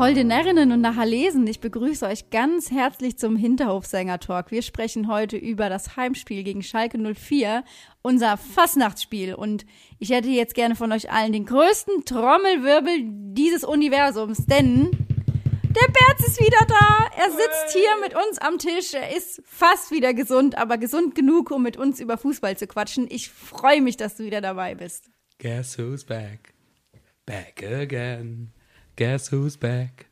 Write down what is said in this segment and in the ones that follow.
Holde Närrinnen und Nachherlesen, ich begrüße euch ganz herzlich zum Hinterhofsänger-Talk. Wir sprechen heute über das Heimspiel gegen Schalke 04, unser Fastnachtsspiel. Und ich hätte jetzt gerne von euch allen den größten Trommelwirbel dieses Universums, denn der Berz ist wieder da. Er sitzt hier mit uns am Tisch. Er ist fast wieder gesund, aber gesund genug, um mit uns über Fußball zu quatschen. Ich freue mich, dass du wieder dabei bist. Guess who's back? Back again. Guess who's back?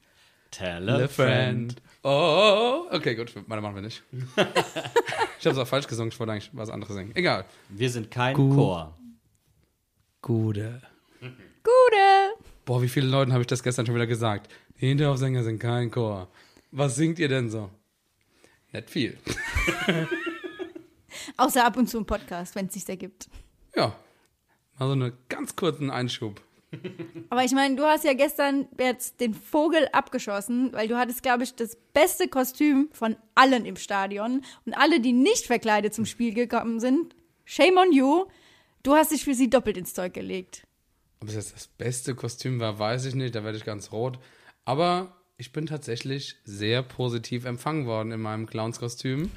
Tell a friend. Oh, okay, gut. Meine machen wir nicht. ich habe es auch falsch gesungen. Ich wollte eigentlich was anderes singen. Egal. Wir sind kein Gut. Chor. Gute. Gute. Boah, wie vielen Leuten habe ich das gestern schon wieder gesagt? Die Hinterhofsänger sind kein Chor. Was singt ihr denn so? Nicht viel. Außer ab und zu im Podcast, wenn es sich ergibt. Ja. Mal so einen ganz kurzen Einschub. Aber ich meine, du hast ja gestern jetzt den Vogel abgeschossen, weil du hattest, glaube ich, das beste Kostüm von allen im Stadion. Und alle, die nicht verkleidet zum Spiel gekommen sind, shame on you, du hast dich für sie doppelt ins Zeug gelegt. Ob es jetzt das beste Kostüm war, weiß ich nicht. Da werde ich ganz rot. Aber ich bin tatsächlich sehr positiv empfangen worden in meinem Clownskostüm.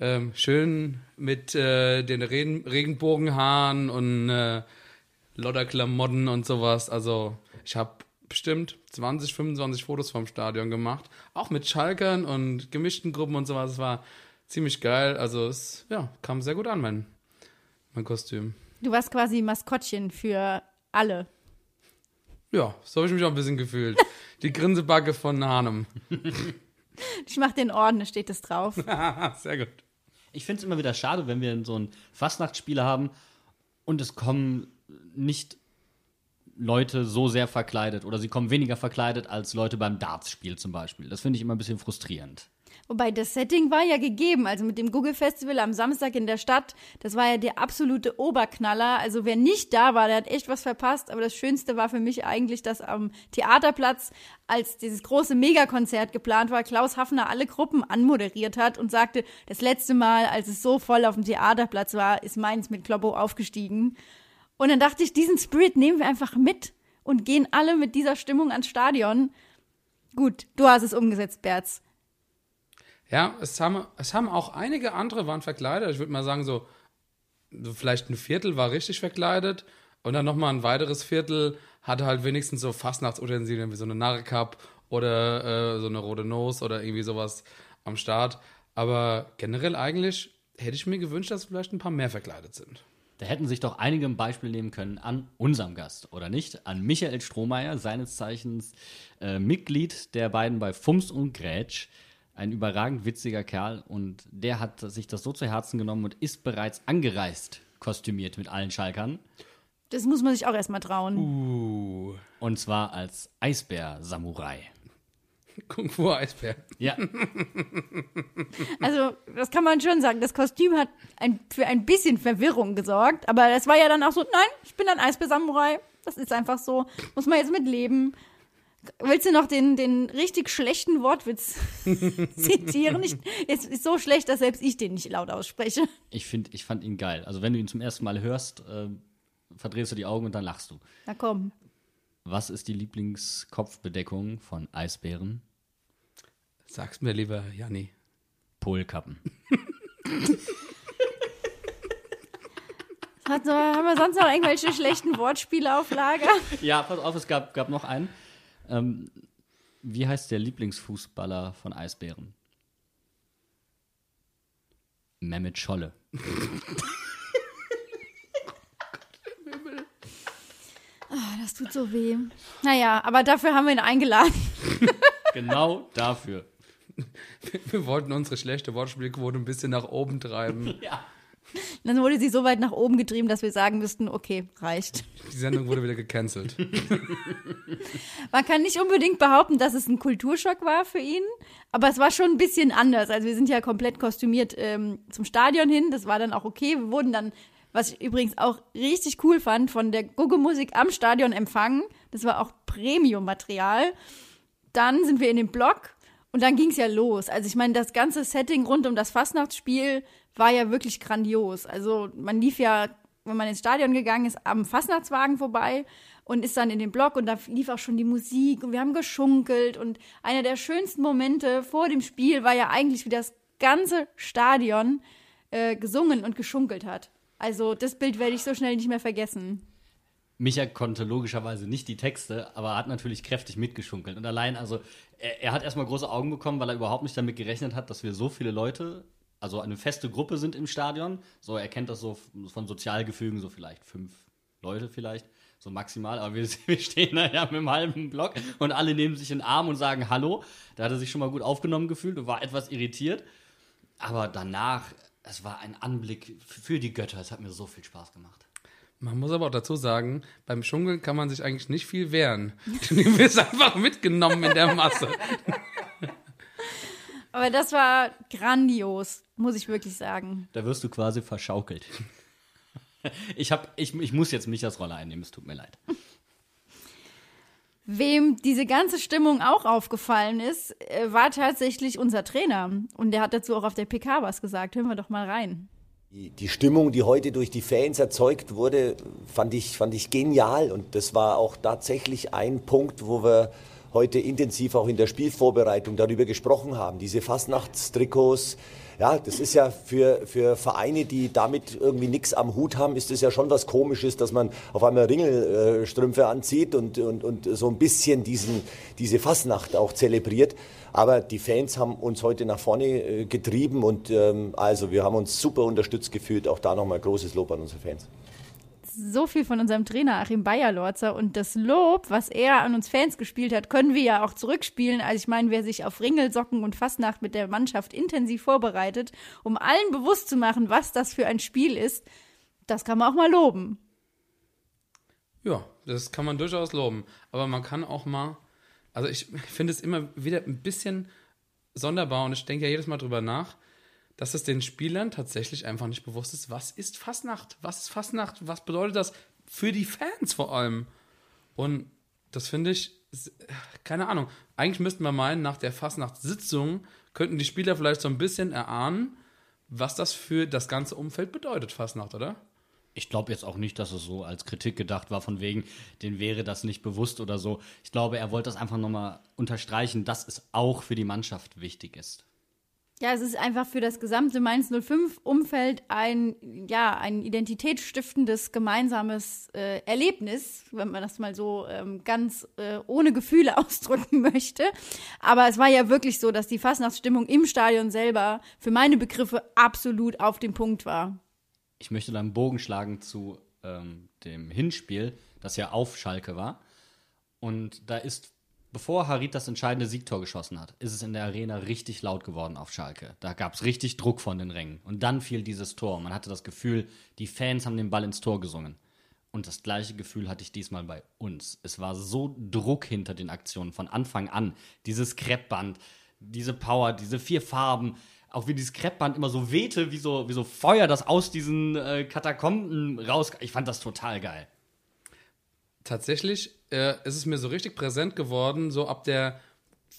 Ähm, schön mit äh, den Regen Regenbogenhaaren und äh, Lodderklamotten und sowas. Also ich habe bestimmt 20, 25 Fotos vom Stadion gemacht. Auch mit Schalkern und gemischten Gruppen und sowas. Es war ziemlich geil. Also es ja, kam sehr gut an, mein, mein Kostüm. Du warst quasi Maskottchen für alle. Ja, so habe ich mich auch ein bisschen gefühlt. Die Grinsebacke von Hanem. Ich mach den Orden, da steht es drauf. Sehr gut. Ich finde es immer wieder schade, wenn wir so ein Fastnachtsspiel haben und es kommen nicht Leute so sehr verkleidet oder sie kommen weniger verkleidet als Leute beim Dartspiel zum Beispiel. Das finde ich immer ein bisschen frustrierend. Wobei das Setting war ja gegeben. Also mit dem Google Festival am Samstag in der Stadt, das war ja der absolute Oberknaller. Also wer nicht da war, der hat echt was verpasst. Aber das Schönste war für mich eigentlich, dass am Theaterplatz, als dieses große Megakonzert geplant war, Klaus Hafner alle Gruppen anmoderiert hat und sagte, das letzte Mal, als es so voll auf dem Theaterplatz war, ist Mainz mit Kloppo aufgestiegen. Und dann dachte ich, diesen Spirit nehmen wir einfach mit und gehen alle mit dieser Stimmung ans Stadion. Gut, du hast es umgesetzt, Berz. Ja, es haben, es haben auch einige andere waren verkleidet. Ich würde mal sagen, so, so vielleicht ein Viertel war richtig verkleidet und dann nochmal ein weiteres Viertel hatte halt wenigstens so Fastnachtsutensilien wie so eine Narrekapp oder äh, so eine rote Nose oder irgendwie sowas am Start. Aber generell eigentlich hätte ich mir gewünscht, dass vielleicht ein paar mehr verkleidet sind. Da hätten sich doch einige ein Beispiel nehmen können an unserem Gast, oder nicht? An Michael Strohmeier, seines Zeichens äh, Mitglied der beiden bei Fums und Grätsch. Ein überragend witziger Kerl und der hat sich das so zu Herzen genommen und ist bereits angereist, kostümiert mit allen Schalkern. Das muss man sich auch erstmal trauen. Uh, Und zwar als Eisbär-Samurai. Kung Fu Eisbär. Ja, Also, das kann man schon sagen. Das Kostüm hat ein, für ein bisschen Verwirrung gesorgt. Aber das war ja dann auch so, nein, ich bin ein Eisbär-Samurai. Das ist einfach so. Muss man jetzt mit leben. Willst du noch den, den richtig schlechten Wortwitz zitieren? Ich, es ist so schlecht, dass selbst ich den nicht laut ausspreche. ich, find, ich fand ihn geil. Also wenn du ihn zum ersten Mal hörst, äh, verdrehst du die Augen und dann lachst du. Na komm. Was ist die Lieblingskopfbedeckung von Eisbären? Sag's mir lieber, Janni. Polkappen. Hat, haben wir sonst noch irgendwelche schlechten Wortspiele auf Lager? Ja, pass auf, es gab, gab noch einen. Ähm, wie heißt der Lieblingsfußballer von Eisbären? Mehmet Scholle. Das tut so weh. Naja, aber dafür haben wir ihn eingeladen. Genau dafür. Wir wollten unsere schlechte Wortspielquote ein bisschen nach oben treiben. Ja. Dann wurde sie so weit nach oben getrieben, dass wir sagen müssten, okay, reicht. Die Sendung wurde wieder gecancelt. Man kann nicht unbedingt behaupten, dass es ein Kulturschock war für ihn, aber es war schon ein bisschen anders. Also wir sind ja komplett kostümiert ähm, zum Stadion hin, das war dann auch okay. Wir wurden dann, was ich übrigens auch richtig cool fand, von der Gugu-Musik am Stadion empfangen. Das war auch Premium-Material. Dann sind wir in den Block und dann ging es ja los. Also ich meine, das ganze Setting rund um das Fastnachtsspiel war ja wirklich grandios. Also man lief ja, wenn man ins Stadion gegangen ist, am Fastnachtswagen vorbei und ist dann in den Block und da lief auch schon die Musik und wir haben geschunkelt und einer der schönsten Momente vor dem Spiel war ja eigentlich, wie das ganze Stadion äh, gesungen und geschunkelt hat. Also das Bild werde ich so schnell nicht mehr vergessen. Micha konnte logischerweise nicht die Texte, aber hat natürlich kräftig mitgeschunkelt. Und allein, also, er, er hat erstmal große Augen bekommen, weil er überhaupt nicht damit gerechnet hat, dass wir so viele Leute, also eine feste Gruppe sind im Stadion. So, er kennt das so von Sozialgefügen, so vielleicht fünf Leute vielleicht, so maximal. Aber wir, wir stehen da ja mit einem halben Block und alle nehmen sich in den Arm und sagen Hallo. Da hat er sich schon mal gut aufgenommen gefühlt und war etwas irritiert. Aber danach, es war ein Anblick für die Götter. Es hat mir so viel Spaß gemacht. Man muss aber auch dazu sagen, beim Schunkeln kann man sich eigentlich nicht viel wehren. Du wirst einfach mitgenommen in der Masse. Aber das war grandios, muss ich wirklich sagen. Da wirst du quasi verschaukelt. Ich, hab, ich, ich muss jetzt Michas Rolle einnehmen, es tut mir leid. Wem diese ganze Stimmung auch aufgefallen ist, äh, war tatsächlich unser Trainer. Und der hat dazu auch auf der PK was gesagt. Hören wir doch mal rein. Die, Stimmung, die heute durch die Fans erzeugt wurde, fand ich, fand ich genial. Und das war auch tatsächlich ein Punkt, wo wir heute intensiv auch in der Spielvorbereitung darüber gesprochen haben. Diese Fastnachtstrikots, ja, das ist ja für, für Vereine, die damit irgendwie nichts am Hut haben, ist es ja schon was Komisches, dass man auf einmal Ringelstrümpfe anzieht und, und, und so ein bisschen diesen, diese Fastnacht auch zelebriert. Aber die Fans haben uns heute nach vorne äh, getrieben und ähm, also wir haben uns super unterstützt gefühlt. Auch da nochmal großes Lob an unsere Fans so viel von unserem Trainer Achim Bayerlorzer und das Lob, was er an uns Fans gespielt hat, können wir ja auch zurückspielen. Also ich meine, wer sich auf Ringelsocken und Fastnacht mit der Mannschaft intensiv vorbereitet, um allen bewusst zu machen, was das für ein Spiel ist, das kann man auch mal loben. Ja, das kann man durchaus loben. Aber man kann auch mal, also ich finde es immer wieder ein bisschen sonderbar und ich denke ja jedes Mal drüber nach, dass es den Spielern tatsächlich einfach nicht bewusst ist, was ist Fastnacht? Was ist Fastnacht? Was bedeutet das für die Fans vor allem? Und das finde ich, keine Ahnung. Eigentlich müssten wir meinen, nach der Fastnachtssitzung könnten die Spieler vielleicht so ein bisschen erahnen, was das für das ganze Umfeld bedeutet, Fastnacht, oder? Ich glaube jetzt auch nicht, dass es so als Kritik gedacht war, von wegen, denen wäre das nicht bewusst oder so. Ich glaube, er wollte das einfach nochmal unterstreichen, dass es auch für die Mannschaft wichtig ist. Ja, es ist einfach für das gesamte Mainz 05-Umfeld ein, ja, ein identitätsstiftendes gemeinsames äh, Erlebnis, wenn man das mal so ähm, ganz äh, ohne Gefühle ausdrücken möchte. Aber es war ja wirklich so, dass die Fastnachtsstimmung im Stadion selber für meine Begriffe absolut auf dem Punkt war. Ich möchte da einen Bogen schlagen zu ähm, dem Hinspiel, das ja auf Schalke war. Und da ist bevor Harit das entscheidende Siegtor geschossen hat, ist es in der Arena richtig laut geworden auf Schalke. Da gab es richtig Druck von den Rängen. Und dann fiel dieses Tor. Man hatte das Gefühl, die Fans haben den Ball ins Tor gesungen. Und das gleiche Gefühl hatte ich diesmal bei uns. Es war so Druck hinter den Aktionen von Anfang an. Dieses Kreppband, diese Power, diese vier Farben, auch wie dieses Kreppband immer so wehte, wie so, wie so Feuer, das aus diesen äh, Katakomben raus. Ich fand das total geil. Tatsächlich äh, ist es mir so richtig präsent geworden, so ab der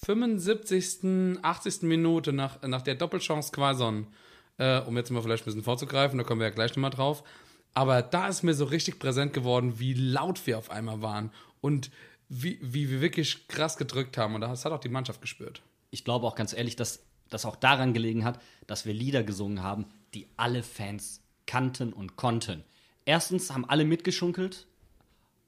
75., 80. Minute nach, nach der Doppelchance Quaison, äh, um jetzt mal vielleicht ein bisschen vorzugreifen, da kommen wir ja gleich nochmal drauf. Aber da ist mir so richtig präsent geworden, wie laut wir auf einmal waren und wie, wie wir wirklich krass gedrückt haben. Und das hat auch die Mannschaft gespürt. Ich glaube auch ganz ehrlich, dass das auch daran gelegen hat, dass wir Lieder gesungen haben, die alle Fans kannten und konnten. Erstens haben alle mitgeschunkelt,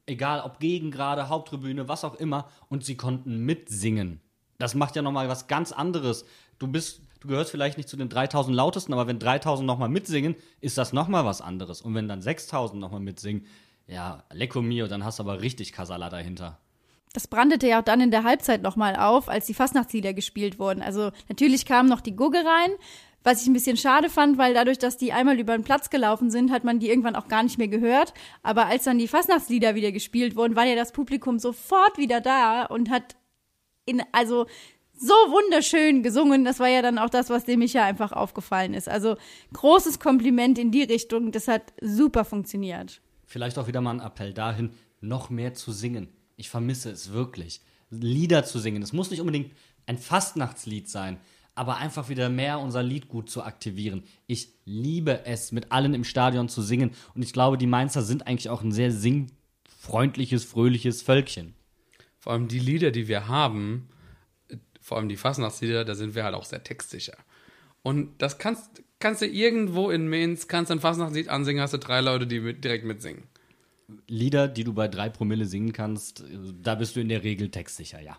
egal ob Gegengrade, Haupttribüne, was auch immer, und sie konnten mitsingen. Das macht ja nochmal was ganz anderes. Du bist, du gehörst vielleicht nicht zu den 3000 lautesten, aber wenn 3000 nochmal mitsingen, ist das nochmal was anderes. Und wenn dann 6000 nochmal mitsingen, ja, Lecco Mio, dann hast du aber richtig Kasala dahinter. Das brandete ja auch dann in der Halbzeit nochmal auf, als die Fastnachtslieder gespielt wurden. Also natürlich kam noch die Gugge rein, was ich ein bisschen schade fand, weil dadurch, dass die einmal über den Platz gelaufen sind, hat man die irgendwann auch gar nicht mehr gehört. Aber als dann die Fastnachtslieder wieder gespielt wurden, war ja das Publikum sofort wieder da und hat in, also so wunderschön gesungen. Das war ja dann auch das, was dem Micha einfach aufgefallen ist. Also großes Kompliment in die Richtung. Das hat super funktioniert. Vielleicht auch wieder mal ein Appell dahin, noch mehr zu singen. Ich vermisse es wirklich. Lieder zu singen. Es muss nicht unbedingt ein Fastnachtslied sein, aber einfach wieder mehr unser Liedgut zu aktivieren. Ich liebe es, mit allen im Stadion zu singen. Und ich glaube, die Mainzer sind eigentlich auch ein sehr singfreundliches, fröhliches Völkchen. Vor allem die Lieder, die wir haben, vor allem die Fastnachtslieder, da sind wir halt auch sehr textsicher. Und das kannst, kannst du irgendwo in Mainz, kannst du ein Fastnachtslied ansingen, hast du drei Leute, die mit, direkt mitsingen. Lieder, die du bei drei Promille singen kannst, da bist du in der Regel textsicher, ja.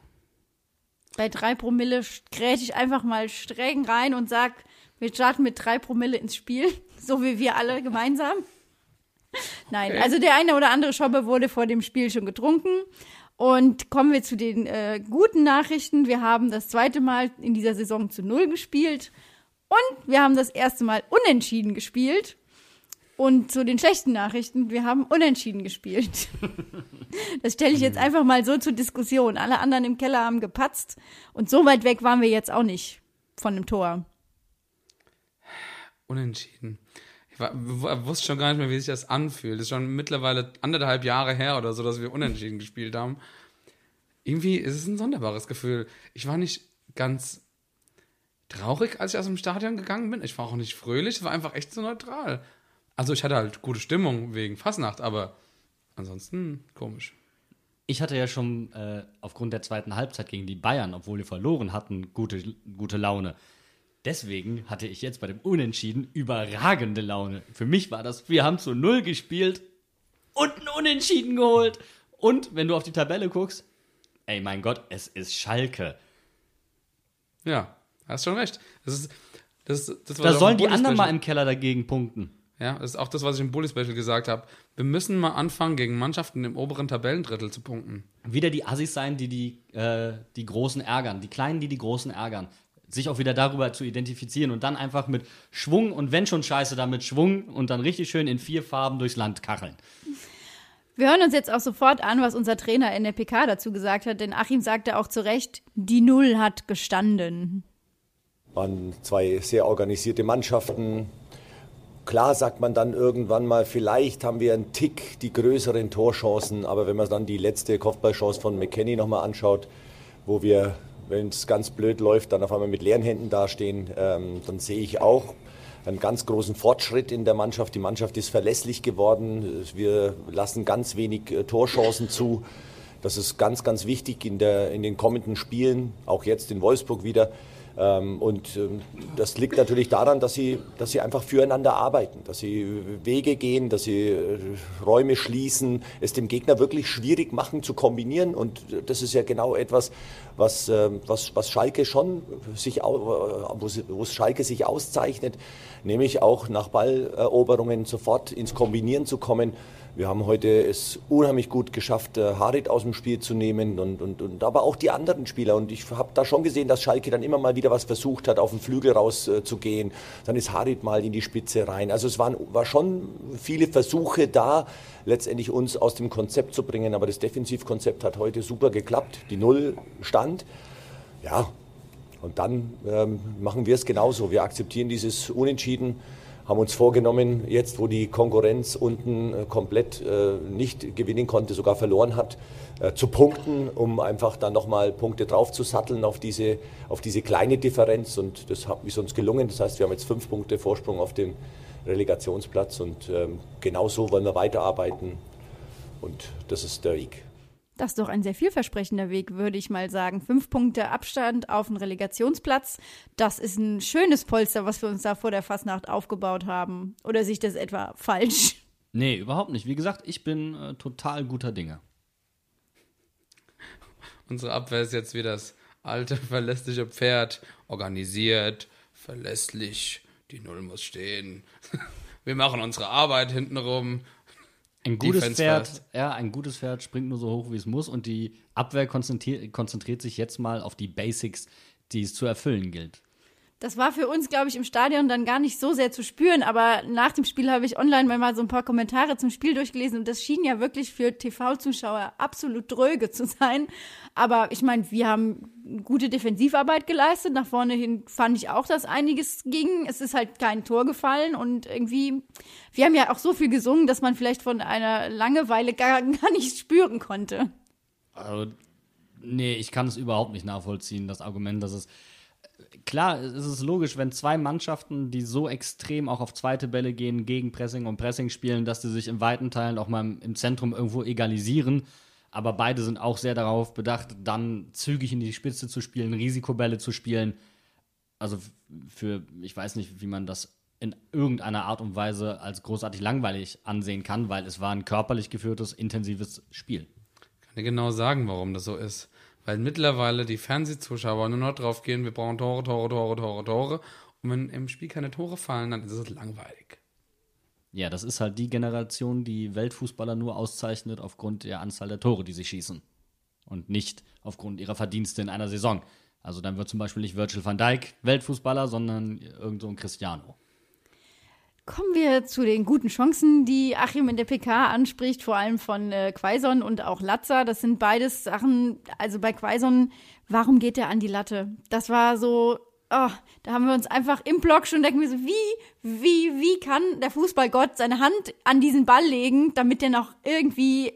Bei drei Promille gräte ich einfach mal streng rein und sag, wir starten mit drei Promille ins Spiel, so wie wir alle gemeinsam. Nein, Okay. also der eine oder andere Schobbe wurde vor dem Spiel schon getrunken. Und kommen wir zu den äh, guten Nachrichten. Wir haben das zweite Mal in dieser Saison zu Null gespielt. Und wir haben das erste Mal unentschieden gespielt. Und zu den schlechten Nachrichten, wir haben unentschieden gespielt. Das stelle ich jetzt einfach mal so zur Diskussion. Alle anderen im Keller haben gepatzt. Und so weit weg waren wir jetzt auch nicht von dem Tor. Unentschieden. Ich war, wusste schon gar nicht mehr, wie sich das anfühlt. Das ist schon mittlerweile anderthalb Jahre her oder so, dass wir unentschieden gespielt haben. Irgendwie ist es ein sonderbares Gefühl. Ich war nicht ganz traurig, als ich aus dem Stadion gegangen bin. Ich war auch nicht fröhlich, es war einfach echt so neutral. Also ich hatte halt gute Stimmung wegen Fasnacht, aber ansonsten komisch. Ich hatte ja schon äh, aufgrund der zweiten Halbzeit gegen die Bayern, obwohl wir verloren hatten, gute, gute Laune. Deswegen hatte ich jetzt bei dem Unentschieden überragende Laune. Für mich war das, wir haben zu Null gespielt und ein Unentschieden geholt. Und wenn du auf die Tabelle guckst, ey mein Gott, es ist Schalke. Ja, hast schon recht. Das ist, das, das, Da sollen die anderen mal im Keller dagegen punkten. Ja, das ist auch das, was ich im Bully Special gesagt habe. Wir müssen mal anfangen, gegen Mannschaften im oberen Tabellendrittel zu punkten. Wieder die Assis sein, die die, äh, die Großen ärgern. Die Kleinen, die die Großen ärgern. Sich auch wieder darüber zu identifizieren und dann einfach mit Schwung und wenn schon scheiße, dann mit Schwung und dann richtig schön in vier Farben durchs Land kacheln. Wir hören uns jetzt auch sofort an, was unser Trainer in der PK dazu gesagt hat, denn Achim sagte auch zu Recht, die Null hat gestanden. waren zwei sehr organisierte Mannschaften. Klar sagt man dann irgendwann mal, vielleicht haben wir einen Tick die größeren Torchancen, aber wenn man dann die letzte Kopfballchance von McKenny nochmal anschaut, wo wir, wenn es ganz blöd läuft, dann auf einmal mit leeren Händen dastehen, ähm, dann sehe ich auch einen ganz großen Fortschritt in der Mannschaft. Die Mannschaft ist verlässlich geworden. Wir lassen ganz wenig äh, Torchancen zu. Das ist ganz, ganz wichtig in, der, in den kommenden Spielen, auch jetzt in Wolfsburg wieder. Ähm, Und ähm, das liegt natürlich daran, dass sie, dass sie einfach füreinander arbeiten, dass sie Wege gehen, dass sie äh, Räume schließen, es dem Gegner wirklich schwierig machen zu kombinieren. Und das ist ja genau etwas, was, ähm, was, was Schalke schon sich, wo Schalke sich auszeichnet, nämlich auch nach Balleroberungen sofort ins Kombinieren zu kommen. Wir haben heute es unheimlich gut geschafft, äh, Harit aus dem Spiel zu nehmen und, und, und aber auch die anderen Spieler. Und ich habe da schon gesehen, dass Schalke dann immer mal wieder was versucht hat, auf den Flügel rauszugehen. Äh, dann ist Harit mal in die Spitze rein. Also es waren war schon viele Versuche da, letztendlich uns aus dem Konzept zu bringen. Aber das Defensivkonzept hat heute super geklappt. Die Null stand. Ja, und dann ähm, machen wir es genauso. Wir akzeptieren dieses Unentschieden, haben uns vorgenommen, jetzt wo die Konkurrenz unten äh, komplett äh, nicht gewinnen konnte, sogar verloren hat, äh, zu punkten, um einfach dann nochmal Punkte drauf zu satteln auf diese, auf diese kleine Differenz. Und das hat, ist uns gelungen. Das heißt, wir haben jetzt fünf Punkte Vorsprung auf den Relegationsplatz und ähm, genau wollen wir weiterarbeiten. Und das ist der Weg. Das ist doch ein sehr vielversprechender Weg, würde ich mal sagen. Fünf Punkte Abstand auf den Relegationsplatz. Das ist ein schönes Polster, was wir uns da vor der Fastnacht aufgebaut haben. Oder sehe ich das etwa falsch? Nee, überhaupt nicht. Wie gesagt, ich bin äh, total guter Dinge. Unsere Abwehr ist jetzt wie das alte, verlässliche Pferd. Organisiert, verlässlich, die Null muss stehen. Wir machen unsere Arbeit hintenrum. Ein gutes Defense Pferd, first. ja, ein gutes Pferd springt nur so hoch, wie es muss und die Abwehr konzentriert, konzentriert sich jetzt mal auf die Basics, die es zu erfüllen gilt. Das war für uns, glaube ich, im Stadion dann gar nicht so sehr zu spüren, aber nach dem Spiel habe ich online mal so ein paar Kommentare zum Spiel durchgelesen und das schien ja wirklich für TV-Zuschauer absolut dröge zu sein. Aber ich meine, wir haben gute Defensivarbeit geleistet. Nach vorne hin fand ich auch, dass einiges ging. Es ist halt kein Tor gefallen und irgendwie, wir haben ja auch so viel gesungen, dass man vielleicht von einer Langeweile gar, gar nicht spüren konnte. Also, nee, ich kann es überhaupt nicht nachvollziehen, das Argument, dass es. Klar, es ist logisch, wenn zwei Mannschaften, die so extrem auch auf zweite Bälle gehen, gegen Pressing und Pressing spielen, dass sie sich in weiten Teilen auch mal im Zentrum irgendwo egalisieren. Aber beide sind auch sehr darauf bedacht, dann zügig in die Spitze zu spielen, Risikobälle zu spielen. Also für, ich weiß nicht, wie man das in irgendeiner Art und Weise als großartig langweilig ansehen kann, weil es war ein körperlich geführtes, intensives Spiel. kann dir genau sagen, warum das so ist. Weil mittlerweile die Fernsehzuschauer nur noch drauf gehen, wir brauchen Tore, Tore, Tore, Tore, Tore. Und wenn im Spiel keine Tore fallen, dann ist es langweilig. Ja, das ist halt die Generation, die Weltfußballer nur auszeichnet aufgrund der Anzahl der Tore, die sie schießen. Und nicht aufgrund ihrer Verdienste in einer Saison. Also dann wird zum Beispiel nicht Virgil van Dijk Weltfußballer, sondern irgend so ein Cristiano. Kommen wir zu den guten Chancen, die Achim in der PK anspricht, vor allem von äh, Quaison und auch Latza. Das sind beides Sachen, also bei Quaison, warum geht er an die Latte? Das war so, oh, da haben wir uns einfach im Block schon denken wir so, wie, wie, wie kann der Fußballgott seine Hand an diesen Ball legen, damit der noch irgendwie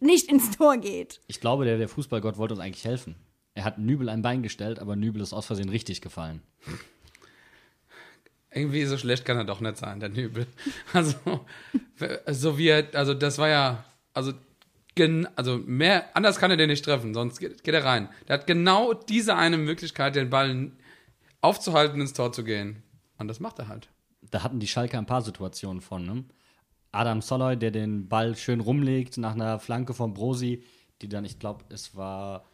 nicht ins Tor geht? Ich glaube, der, der Fußballgott wollte uns eigentlich helfen. Er hat Nübel ein Bein gestellt, aber Nübel ist aus Versehen richtig gefallen. Irgendwie so schlecht kann er doch nicht sein, der Nübel. Also, so wie er, also das war ja, also, gen, also mehr, anders kann er den nicht treffen, sonst geht, geht er rein. Der hat genau diese eine Möglichkeit, den Ball aufzuhalten, ins Tor zu gehen. Und das macht er halt. Da hatten die Schalke ein paar Situationen von. Ne? Adam Soloy, der den Ball schön rumlegt nach einer Flanke von Brosi, die dann, ich glaube, es war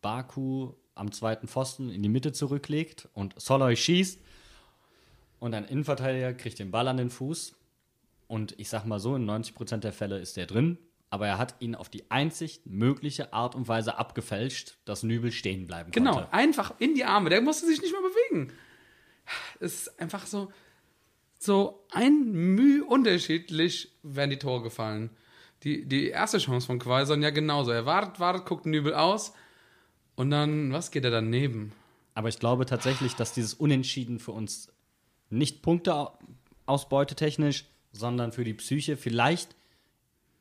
Baku am zweiten Pfosten in die Mitte zurücklegt und Soloy schießt und ein Innenverteidiger kriegt den Ball an den Fuß und ich sag mal so, in 90% der Fälle ist der drin, aber er hat ihn auf die einzig mögliche Art und Weise abgefälscht, dass Nübel stehen bleiben Genau, konnte. einfach in die Arme. Der musste sich nicht mehr bewegen. Es ist einfach so, so ein Mühe unterschiedlich werden die Tore gefallen. Die, die erste Chance von Quaison ja genauso. Er wartet, wartet, guckt Nübel aus und dann, was geht er daneben? Aber ich glaube tatsächlich, dass dieses Unentschieden für uns nicht Punkteausbeute technisch, sondern für die Psyche vielleicht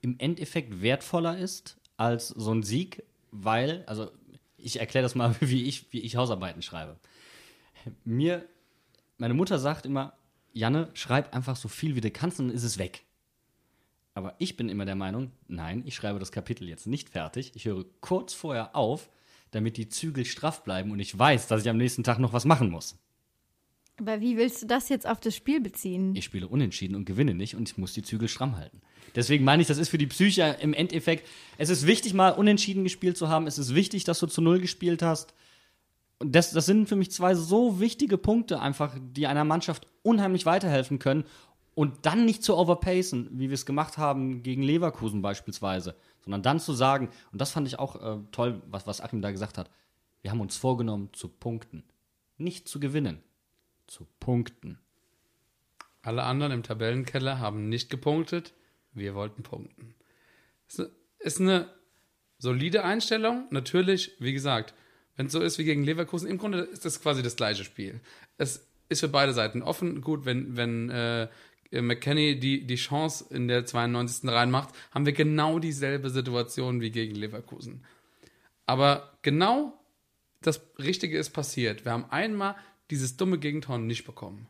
im Endeffekt wertvoller ist als so ein Sieg, weil, also ich erkläre das mal, wie ich, wie ich Hausarbeiten schreibe. Mir, meine Mutter sagt immer, Janne, schreib einfach so viel wie du kannst und dann ist es weg. Aber ich bin immer der Meinung, nein, ich schreibe das Kapitel jetzt nicht fertig. Ich höre kurz vorher auf, damit die Zügel straff bleiben und ich weiß, dass ich am nächsten Tag noch was machen muss. Aber wie willst du das jetzt auf das Spiel beziehen? Ich spiele unentschieden und gewinne nicht und ich muss die Zügel stramm halten. Deswegen meine ich, das ist für die Psyche im Endeffekt, es ist wichtig, mal unentschieden gespielt zu haben. Es ist wichtig, dass du zu Null gespielt hast. Und das, das sind für mich zwei so wichtige Punkte einfach, die einer Mannschaft unheimlich weiterhelfen können. Und dann nicht zu overpacen, wie wir es gemacht haben gegen Leverkusen beispielsweise, sondern dann zu sagen, und das fand ich auch äh, toll, was, was Achim da gesagt hat, wir haben uns vorgenommen zu punkten. Nicht zu gewinnen, zu punkten. Alle anderen im Tabellenkeller haben nicht gepunktet. Wir wollten punkten. Ist eine, solide Einstellung. Natürlich, wie gesagt, wenn es so ist wie gegen Leverkusen, im Grunde ist das quasi das gleiche Spiel. Es ist für beide Seiten offen. Gut, wenn, wenn äh, McKenny die, die Chance in der 92. reinmacht, haben wir genau dieselbe Situation wie gegen Leverkusen. Aber genau das Richtige ist passiert. Wir haben einmal dieses dumme Gegentor nicht bekommen.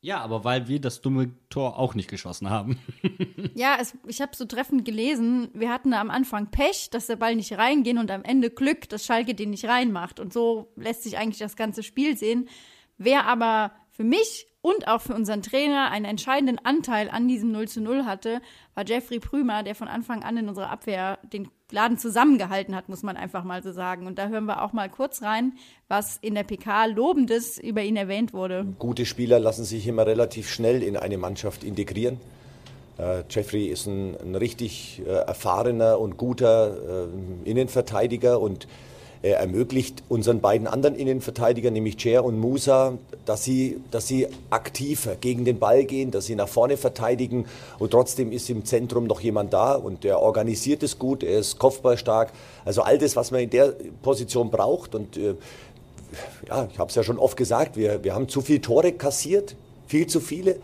Ja, aber weil wir das dumme Tor auch nicht geschossen haben. Ja, es, ich habe so treffend gelesen, wir hatten am Anfang Pech, dass der Ball nicht reingehen und am Ende Glück, dass Schalke den nicht reinmacht. Und so lässt sich eigentlich das ganze Spiel sehen. Wer aber für mich und auch für unseren Trainer einen entscheidenden Anteil an diesem 0 zu 0 hatte, war Jeffrey Prümer, der von Anfang an in unserer Abwehr den Laden zusammengehalten hat, muss man einfach mal so sagen. Und da hören wir auch mal kurz rein, was in der PK Lobendes über ihn erwähnt wurde. Gute Spieler lassen sich immer relativ schnell in eine Mannschaft integrieren. Äh, Jeffrey ist ein, ein richtig äh, erfahrener und guter äh, Innenverteidiger und ermöglicht unseren beiden anderen Innenverteidigern, nämlich Cher und Musa, dass sie, dass sie aktiver gegen den Ball gehen, dass sie nach vorne verteidigen und trotzdem ist im Zentrum noch jemand da und der organisiert es gut, er ist kopfballstark. Also all das, was man in der Position braucht und äh, ja, ich habe es ja schon oft gesagt, wir, wir haben zu viele Tore kassiert, viel zu viele.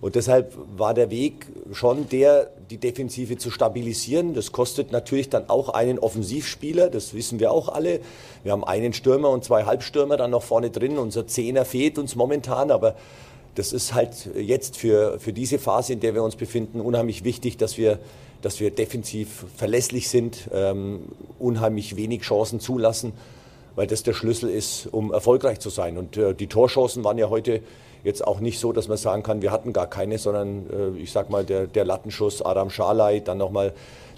Und deshalb war der Weg schon der, die Defensive zu stabilisieren. Das kostet natürlich dann auch einen Offensivspieler, das wissen wir auch alle. Wir haben einen Stürmer und zwei Halbstürmer dann noch vorne drin. Unser Zehner fehlt uns momentan, aber das ist halt jetzt für, für diese Phase, in der wir uns befinden, unheimlich wichtig, dass wir, dass wir defensiv verlässlich sind, ähm, unheimlich wenig Chancen zulassen, weil das der Schlüssel ist, um erfolgreich zu sein. Und äh, die Torchancen waren ja heute jetzt auch nicht so, dass man sagen kann, wir hatten gar keine, sondern äh, ich sag mal, der, der Lattenschuss Adam Schalay, dann nochmal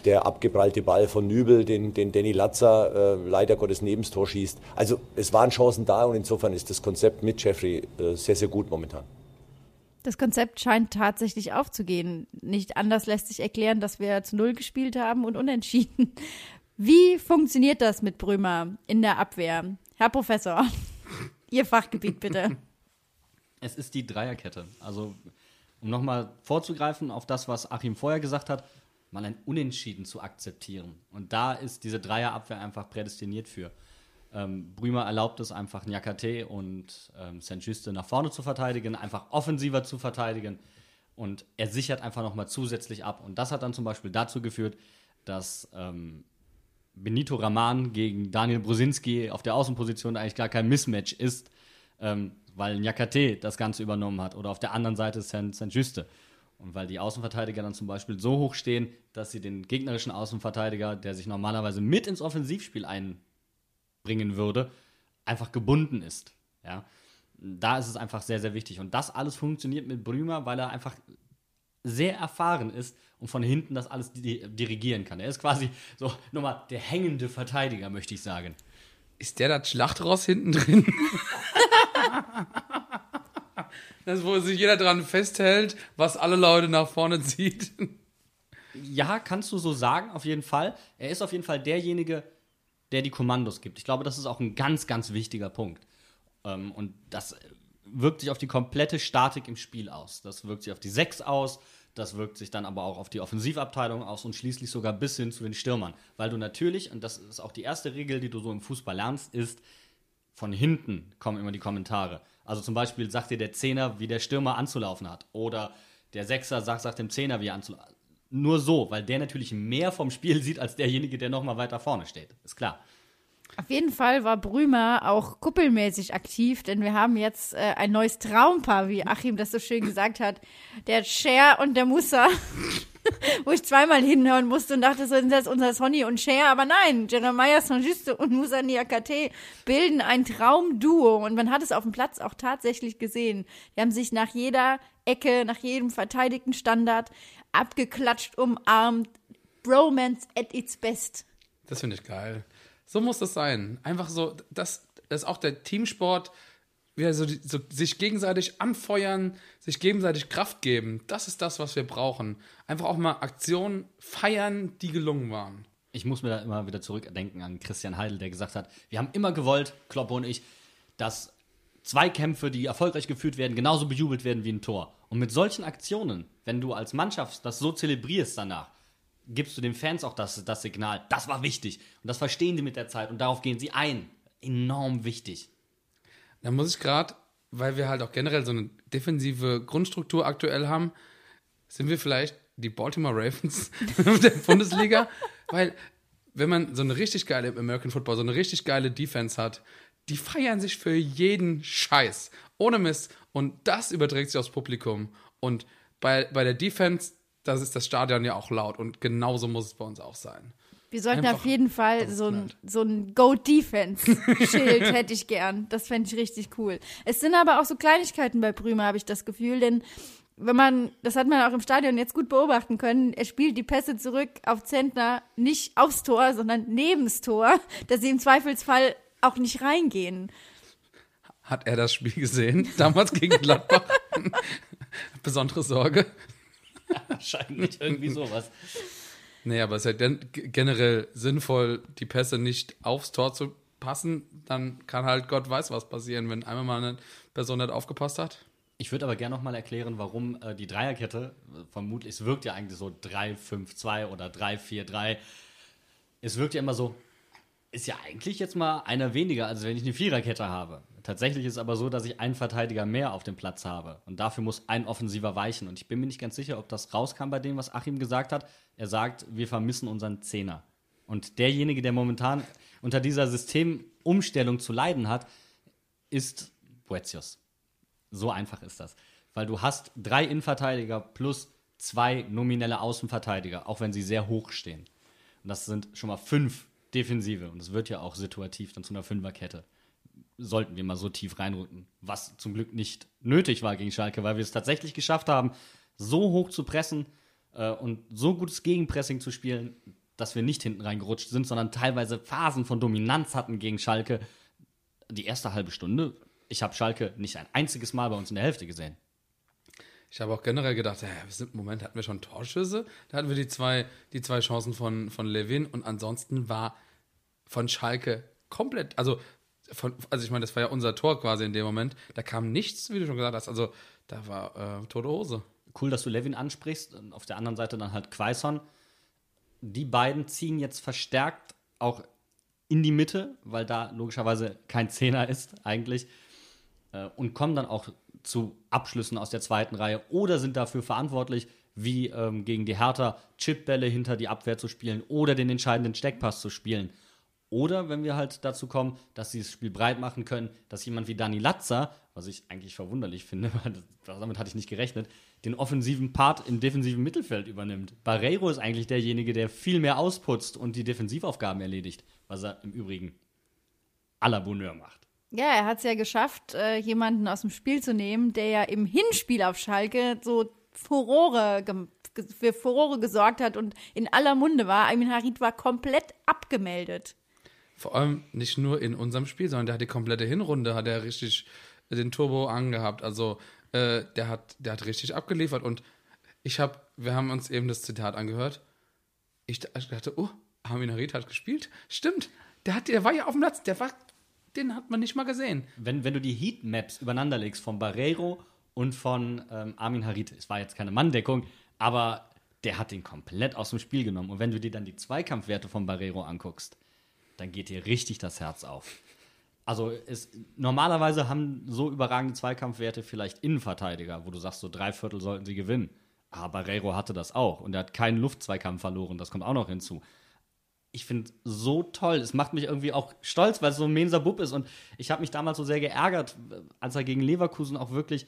der abgeprallte Ball von Nübel, den, den Danny Latzer äh, leider Gottes Nebenstor schießt. Also es waren Chancen da und insofern ist das Konzept mit Jeffrey äh, sehr, sehr gut momentan. Das Konzept scheint tatsächlich aufzugehen. Nicht anders lässt sich erklären, dass wir zu Null gespielt haben und unentschieden. Wie funktioniert das mit Brömer in der Abwehr? Herr Professor, Ihr Fachgebiet bitte. Es ist die Dreierkette. Also, um nochmal vorzugreifen auf das, was Achim vorher gesagt hat, mal ein Unentschieden zu akzeptieren. Und da ist diese Dreierabwehr einfach prädestiniert für. Ähm, Brümer erlaubt es einfach, Nyakate und ähm, Saint-Juste nach vorne zu verteidigen, einfach offensiver zu verteidigen. Und er sichert einfach nochmal zusätzlich ab. Und das hat dann zum Beispiel dazu geführt, dass ähm, Benito Raman gegen Daniel Brusinski auf der Außenposition eigentlich gar kein Mismatch ist, ähm, weil Nyakate das Ganze übernommen hat oder auf der anderen Seite Saint-Juste. Und weil die Außenverteidiger dann zum Beispiel so hoch stehen, dass sie den gegnerischen Außenverteidiger, der sich normalerweise mit ins Offensivspiel einbringen würde, einfach gebunden ist. Ja? Da ist es einfach sehr, sehr wichtig. Und das alles funktioniert mit Brümer, weil er einfach sehr erfahren ist und von hinten das alles dirigieren kann. Er ist quasi so nochmal der hängende Verteidiger, möchte ich sagen. Ist der das Schlachtross hinten drin? das, wo sich jeder dran festhält, was alle Leute nach vorne zieht. Ja, kannst du so sagen, auf jeden Fall. Er ist auf jeden Fall derjenige, der die Kommandos gibt. Ich glaube, das ist auch ein ganz, ganz wichtiger Punkt. Ähm, und das wirkt sich auf die komplette Statik im Spiel aus. Das wirkt sich auf die Sechs aus, das wirkt sich dann aber auch auf die Offensivabteilung aus und schließlich sogar bis hin zu den Stürmern. Weil du natürlich, und das ist auch die erste Regel, die du so im Fußball lernst, ist, von hinten kommen immer die Kommentare. Also zum Beispiel sagt dir der Zehner, wie der Stürmer anzulaufen hat. Oder der Sechser sagt, sagt dem Zehner, wie er anzulaufen hat. Nur so, weil der natürlich mehr vom Spiel sieht als derjenige, der nochmal weiter vorne steht. Ist klar. Auf jeden Fall war Brümer auch kuppelmäßig aktiv, denn wir haben jetzt äh, ein neues Traumpaar, wie Achim das so schön gesagt hat. Der Cher und der Musa. wo ich zweimal hinhören musste und dachte, so sind das unser Sonny und Cher. Aber nein, Jeremiah Saint-Juste und Musa Niakate bilden ein Traumduo. Und man hat es auf dem Platz auch tatsächlich gesehen. Die haben sich nach jeder Ecke, nach jedem verteidigten Standard abgeklatscht, umarmt. Bromance at its best. Das finde ich geil. So muss das sein. Einfach so, das, das ist auch der Teamsport wieder so, so, sich gegenseitig anfeuern, sich gegenseitig Kraft geben. Das ist das, was wir brauchen. Einfach auch mal Aktionen feiern, die gelungen waren. Ich muss mir da immer wieder zurückdenken an Christian Heidel, der gesagt hat, wir haben immer gewollt, Kloppe und ich, dass Zweikämpfe, die erfolgreich geführt werden, genauso bejubelt werden wie ein Tor. Und mit solchen Aktionen, wenn du als Mannschaft das so zelebrierst danach, gibst du den Fans auch das, das Signal, das war wichtig. Und das verstehen sie mit der Zeit und darauf gehen sie ein. Enorm wichtig. Da muss ich gerade, weil wir halt auch generell so eine defensive Grundstruktur aktuell haben, sind wir vielleicht die Baltimore Ravens der Bundesliga, weil wenn man so eine richtig geile American Football, so eine richtig geile Defense hat, die feiern sich für jeden Scheiß. Ohne Mist. Und das überträgt sich aufs Publikum. Und bei, bei der Defense, das ist das Stadion ja auch laut. Und genauso muss es bei uns auch sein. Wir sollten Einfach auf jeden Fall so ein, so ein Go-Defense-Schild hätte ich gern. Das fände ich richtig cool. Es sind aber auch so Kleinigkeiten bei Brümer, habe ich das Gefühl, denn wenn man, das hat man auch im Stadion jetzt gut beobachten können, er spielt die Pässe zurück auf Zentner nicht aufs Tor, sondern nebens Tor, dass sie im Zweifelsfall auch nicht reingehen. Hat er das Spiel gesehen? Damals gegen Gladbach? Besondere Sorge. Wahrscheinlich irgendwie sowas. Nee, aber es ist ja gen- generell sinnvoll, die Pässe nicht aufs Tor zu passen. Dann kann halt Gott weiß was passieren, wenn einmal mal eine Person nicht aufgepasst hat. Ich würde aber gerne nochmal erklären, warum äh, die Dreierkette, vermutlich, es wirkt ja eigentlich so 3-5-2 oder 3-4-3. Es wirkt ja immer so, ist ja eigentlich jetzt mal einer weniger, als wenn ich eine Viererkette habe. Tatsächlich ist es aber so, dass ich einen Verteidiger mehr auf dem Platz habe. Und dafür muss ein Offensiver weichen. Und ich bin mir nicht ganz sicher, ob das rauskam bei dem, was Achim gesagt hat. Er sagt, wir vermissen unseren Zehner. Und derjenige, der momentan unter dieser Systemumstellung zu leiden hat, ist Boetius. So einfach ist das. Weil du hast drei Innenverteidiger plus zwei nominelle Außenverteidiger, auch wenn sie sehr hoch stehen. Und das sind schon mal fünf Defensive. Und es wird ja auch situativ dann zu einer Fünferkette. Sollten wir mal so tief reinrücken. Was zum Glück nicht nötig war gegen Schalke, weil wir es tatsächlich geschafft haben, so hoch zu pressen äh, und so gutes Gegenpressing zu spielen, dass wir nicht hinten reingerutscht sind, sondern teilweise Phasen von Dominanz hatten gegen Schalke. Die erste halbe Stunde, ich habe Schalke nicht ein einziges Mal bei uns in der Hälfte gesehen. Ich habe auch generell gedacht, ja, sind, Moment, hatten wir schon Torschüsse? Da hatten wir die zwei, die zwei Chancen von, von Levin und ansonsten war von Schalke komplett, also von, also ich meine, das war ja unser Tor quasi in dem Moment. Da kam nichts, wie du schon gesagt hast. Also da war äh, tote Hose. Cool, dass du Levin ansprichst. Und auf der anderen Seite dann halt Quaison. Die beiden ziehen jetzt verstärkt auch in die Mitte, weil da logischerweise kein Zehner ist eigentlich. Äh, und kommen dann auch zu Abschlüssen aus der zweiten Reihe oder sind dafür verantwortlich, wie ähm, gegen die Hertha Chipbälle hinter die Abwehr zu spielen oder den entscheidenden Steckpass zu spielen. Oder wenn wir halt dazu kommen, dass sie das Spiel breit machen können, dass jemand wie Dani Latza, was ich eigentlich verwunderlich finde, weil damit hatte ich nicht gerechnet, den offensiven Part im defensiven Mittelfeld übernimmt. Barreiro ist eigentlich derjenige, der viel mehr ausputzt und die Defensivaufgaben erledigt, was er im Übrigen à la Bonheur macht. Ja, er hat es ja geschafft, äh, jemanden aus dem Spiel zu nehmen, der ja im Hinspiel auf Schalke so Furore für Furore gesorgt hat und in aller Munde war. Aymin Harid war komplett abgemeldet. Vor allem nicht nur in unserem Spiel, sondern der hat die komplette Hinrunde, hat er richtig den Turbo angehabt. Also äh, der hat, der hat richtig abgeliefert und ich habe, wir haben uns eben das Zitat angehört. Ich da- ich dachte, oh, Armin Harid hat gespielt. Stimmt, der hat, der war ja auf dem Platz, der war, den hat man nicht mal gesehen. Wenn, wenn du die Heatmaps übereinander legst von Barreiro und von ähm, Armin Harit, es war jetzt keine Manndeckung, aber der hat den komplett aus dem Spiel genommen. Und wenn du dir dann die Zweikampfwerte von Barreiro anguckst, dann geht dir richtig das Herz auf. Also es, normalerweise haben so überragende Zweikampfwerte vielleicht Innenverteidiger, wo du sagst, so drei Viertel sollten sie gewinnen. Aber Barreiro hatte das auch und er hat keinen Luftzweikampf verloren, das kommt auch noch hinzu ich finde so toll. Es macht mich irgendwie auch stolz, weil es so ein Mensa Bub ist. Und ich habe mich damals so sehr geärgert, als er gegen Leverkusen auch wirklich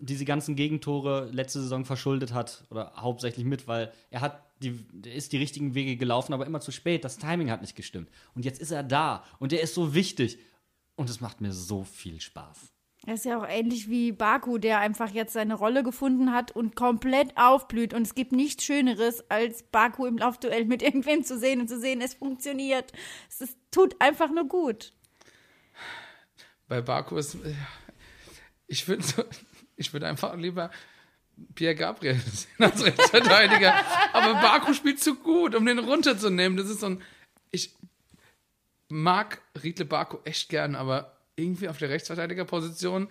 diese ganzen Gegentore letzte Saison verschuldet hat oder hauptsächlich mit, weil er hat die, der ist die richtigen Wege gelaufen, aber immer zu spät. Das Timing hat nicht gestimmt. Und jetzt ist er da und er ist so wichtig. Und es macht mir so viel Spaß. Er ist ja auch ähnlich wie Baku, der einfach jetzt seine Rolle gefunden hat und komplett aufblüht. Und es gibt nichts Schöneres, als Baku im Laufduell mit irgendwem zu sehen und zu sehen, es funktioniert. Es ist, tut einfach nur gut. Bei Baku ist, ich würde so, ich würde einfach lieber Pierre Gabriel sehen als Rechtsverteidiger. Aber Baku spielt zu gut, um den runterzunehmen. Das ist so ein, ich mag Riedle Baku echt gern, aber irgendwie auf der Rechtsverteidigerposition,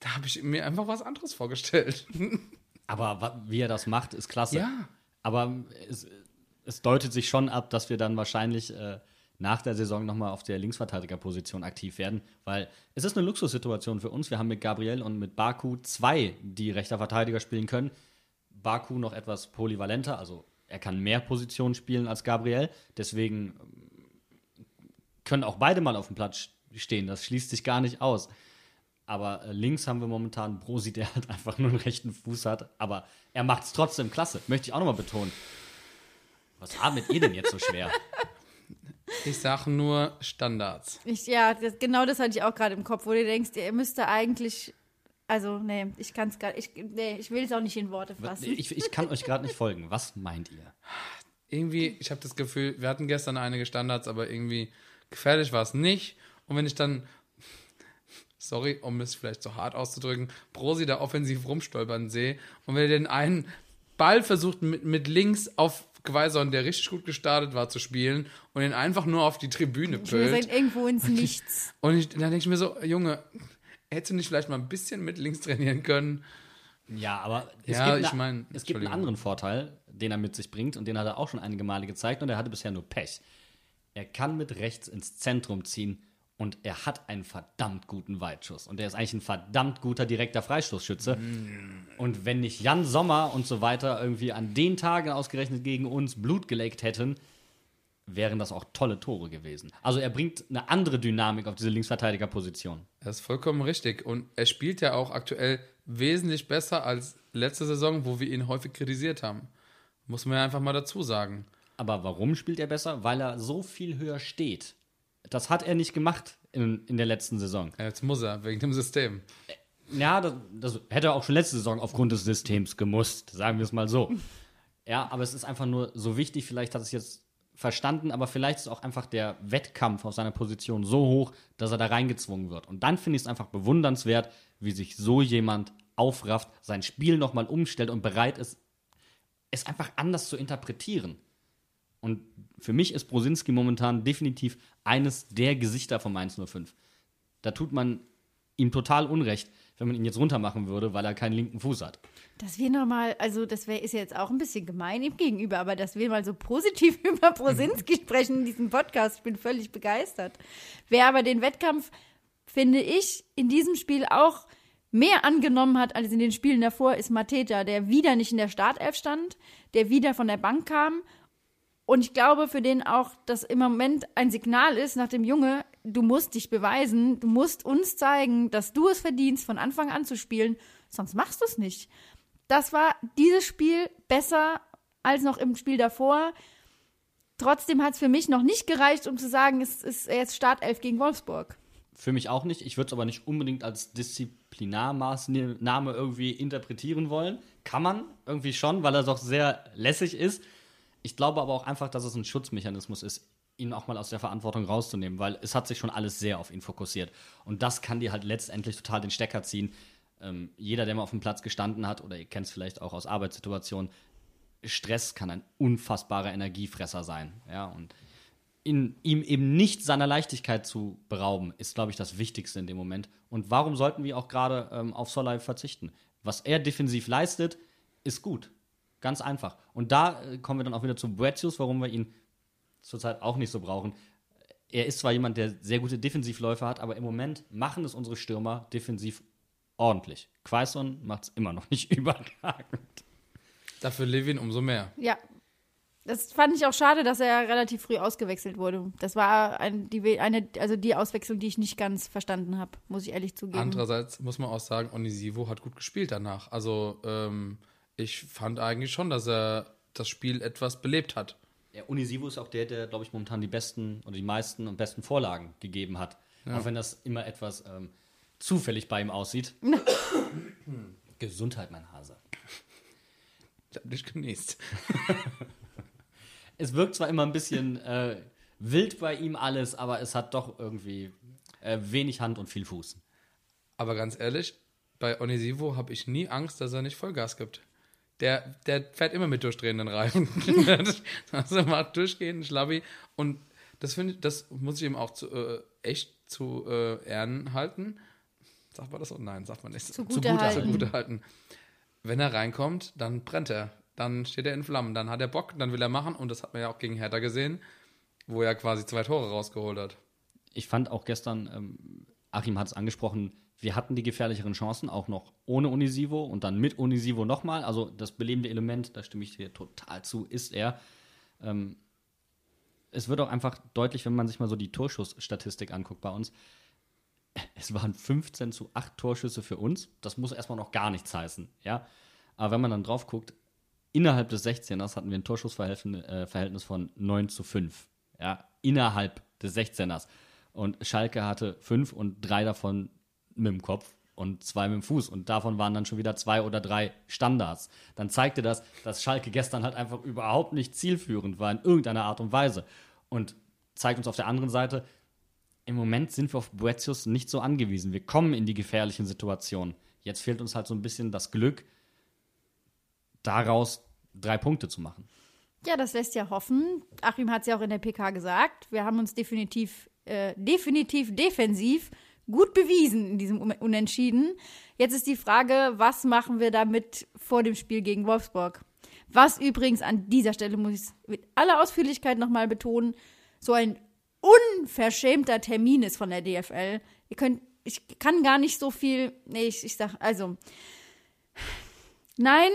da habe ich mir einfach was anderes vorgestellt. Aber wie er das macht, ist klasse. Ja. Aber es, es deutet sich schon ab, dass wir dann wahrscheinlich äh, nach der Saison nochmal auf der Linksverteidigerposition aktiv werden, weil es ist eine Luxussituation für uns. Wir haben mit Gabriel und mit Baku zwei, die rechter Verteidiger spielen können. Baku noch etwas polyvalenter, also er kann mehr Positionen spielen als Gabriel. Deswegen ähm, können auch beide mal auf dem Platz stehen. Das schließt sich gar nicht aus. Aber äh, links haben wir momentan Brosi, der halt einfach nur einen rechten Fuß hat. Aber er macht es trotzdem klasse. Möchte ich auch nochmal betonen. Was atmet ihr denn jetzt so schwer? Ich sage nur Standards. Ich, ja, das, genau das hatte ich auch gerade im Kopf, wo du denkst, ihr müsste eigentlich. Also, nee, ich kann es gar ich, nee, ich will es auch nicht in Worte fassen. Ich, ich kann euch gerade nicht folgen. Was meint ihr? Irgendwie, ich habe das Gefühl, wir hatten gestern einige Standards, aber irgendwie gefährlich war es nicht. Und wenn ich dann sorry, um es vielleicht so hart auszudrücken, Brosi da offensiv rumstolpern sehe und wenn er den einen Ball versucht mit, mit links auf Quaison, der richtig gut gestartet war, zu spielen und ihn einfach nur auf die Tribüne Wir pölt. sind irgendwo ins Nichts. Und ich, dann denke ich mir so, Junge, hättest du nicht vielleicht mal ein bisschen mit links trainieren können? Ja, aber es Ja, gibt, ich eine- mein, es gibt einen anderen Vorteil, den er mit sich bringt und den hat er auch schon einige Male gezeigt und er hatte bisher nur Pech. Er kann mit rechts ins Zentrum ziehen und er hat einen verdammt guten Weitschuss und er ist eigentlich ein verdammt guter direkter Freistoßschütze. Und wenn nicht Jan Sommer und so weiter irgendwie an den Tagen ausgerechnet gegen uns Blut geleckt hätten, wären das auch tolle Tore gewesen. Also er bringt eine andere Dynamik auf diese Linksverteidigerposition. Das ist vollkommen richtig. Und er spielt ja auch aktuell wesentlich besser als letzte Saison, wo wir ihn häufig kritisiert haben. Muss man ja einfach mal dazu sagen. Aber warum spielt er besser? Weil er so viel höher steht. Das hat er nicht gemacht in, in der letzten Saison. Jetzt muss er, wegen dem System. Ja, das, das hätte er auch schon letzte Saison aufgrund des Systems gemusst, sagen wir es mal so. Ja, aber es ist einfach nur so wichtig, vielleicht hat es jetzt verstanden, aber vielleicht ist auch einfach der Wettkampf auf seiner Position so hoch, dass er da reingezwungen wird. Und dann finde ich es einfach bewundernswert, wie sich so jemand aufrafft, sein Spiel nochmal umstellt und bereit ist, es einfach anders zu interpretieren. Und für mich ist Brosinski momentan definitiv eines der Gesichter vom 105. Da tut man ihm total Unrecht, wenn man ihn jetzt runtermachen würde, weil er keinen linken Fuß hat. Dass wir nochmal, also das wär, ist jetzt auch ein bisschen gemein ihm gegenüber, aber dass wir mal so positiv über Brosinski sprechen in diesem Podcast, ich bin völlig begeistert. Wer aber den Wettkampf, finde ich, in diesem Spiel auch mehr angenommen hat als in den Spielen davor, ist Mateta, der wieder nicht in der Startelf stand, der wieder von der Bank kam und ich glaube, für den auch das im Moment ein Signal ist nach dem Junge, du musst dich beweisen, du musst uns zeigen, dass du es verdienst, von Anfang an zu spielen, sonst machst du es nicht. Das war dieses Spiel besser als noch im Spiel davor. Trotzdem hat es für mich noch nicht gereicht, um zu sagen, es ist jetzt Startelf gegen Wolfsburg. Für mich auch nicht. Ich würde es aber nicht unbedingt als Disziplinarmaßnahme irgendwie interpretieren wollen. Kann man irgendwie schon, weil er doch sehr lässig ist. Ich glaube aber auch einfach, dass es ein Schutzmechanismus ist, ihn auch mal aus der Verantwortung rauszunehmen, weil es hat sich schon alles sehr auf ihn fokussiert. Und das kann dir halt letztendlich total den Stecker ziehen. Ähm, jeder, der mal auf dem Platz gestanden hat, oder ihr kennt es vielleicht auch aus Arbeitssituationen, Stress kann ein unfassbarer Energiefresser sein. Ja, und in, ihm eben nicht seiner Leichtigkeit zu berauben, ist, glaube ich, das Wichtigste in dem Moment. Und warum sollten wir auch gerade ähm, auf Solai verzichten? Was er defensiv leistet, ist gut. Ganz einfach. Und da äh, kommen wir dann auch wieder zu Boetius, warum wir ihn zurzeit auch nicht so brauchen. Er ist zwar jemand, der sehr gute Defensivläufe hat, aber im Moment machen es unsere Stürmer defensiv ordentlich. Quaison macht es immer noch nicht überragend. Dafür Levin umso mehr. Ja. Das fand ich auch schade, dass er relativ früh ausgewechselt wurde. Das war ein, die, eine, also die Auswechslung, die ich nicht ganz verstanden habe, muss ich ehrlich zugeben. Andererseits muss man auch sagen, Onisivo hat gut gespielt danach. Also ähm, ich fand eigentlich schon, dass er das Spiel etwas belebt hat. Der Unisivo ist auch der, der, glaube ich, momentan die besten oder die meisten und besten Vorlagen gegeben hat. Auch wenn das immer etwas ähm, zufällig bei ihm aussieht. Gesundheit, mein Hase. Ich hab dich genießt. Es wirkt zwar immer ein bisschen äh, wild bei ihm alles, aber es hat doch irgendwie äh, wenig Hand und viel Fuß. Aber ganz ehrlich, bei Onisivo habe ich nie Angst, dass er nicht Vollgas gibt. Der, der fährt immer mit durchdrehenden Reifen. also macht durchgehend Schlabbi. Und das finde ich, das muss ich ihm auch zu, äh, echt zu äh, Ehren halten. Sagt man das so? Nein, sagt man nicht. Zugute Zugute halten. Zugute halten. Wenn er reinkommt, dann brennt er. Dann steht er in Flammen. Dann hat er Bock, dann will er machen. Und das hat man ja auch gegen Hertha gesehen, wo er quasi zwei Tore rausgeholt hat. Ich fand auch gestern, ähm, Achim hat es angesprochen, wir hatten die gefährlicheren Chancen, auch noch ohne Unisivo und dann mit Unisivo nochmal. Also das belebende Element, da stimme ich dir total zu, ist er. Ähm, es wird auch einfach deutlich, wenn man sich mal so die Torschussstatistik anguckt bei uns. Es waren 15 zu 8 Torschüsse für uns. Das muss erstmal noch gar nichts heißen, ja. Aber wenn man dann drauf guckt, innerhalb des 16ers hatten wir ein Torschussverhältnis äh, von 9 zu 5. Ja, innerhalb des 16ers. Und Schalke hatte fünf und drei davon mit dem Kopf und zwei mit dem Fuß. Und davon waren dann schon wieder zwei oder drei Standards. Dann zeigte das, dass Schalke gestern halt einfach überhaupt nicht zielführend war in irgendeiner Art und Weise. Und zeigt uns auf der anderen Seite, im Moment sind wir auf Boetius nicht so angewiesen. Wir kommen in die gefährlichen Situationen. Jetzt fehlt uns halt so ein bisschen das Glück, daraus drei Punkte zu machen. Ja, das lässt ja hoffen. Achim hat es ja auch in der PK gesagt. Wir haben uns definitiv, äh, definitiv defensiv gut bewiesen in diesem Unentschieden. Jetzt ist die Frage, was machen wir damit vor dem Spiel gegen Wolfsburg? Was übrigens an dieser Stelle muss ich mit aller Ausführlichkeit nochmal betonen, so ein unverschämter Termin ist von der DFL. Ihr könnt, ich kann gar nicht so viel, nee, ich, ich sag, also, nein,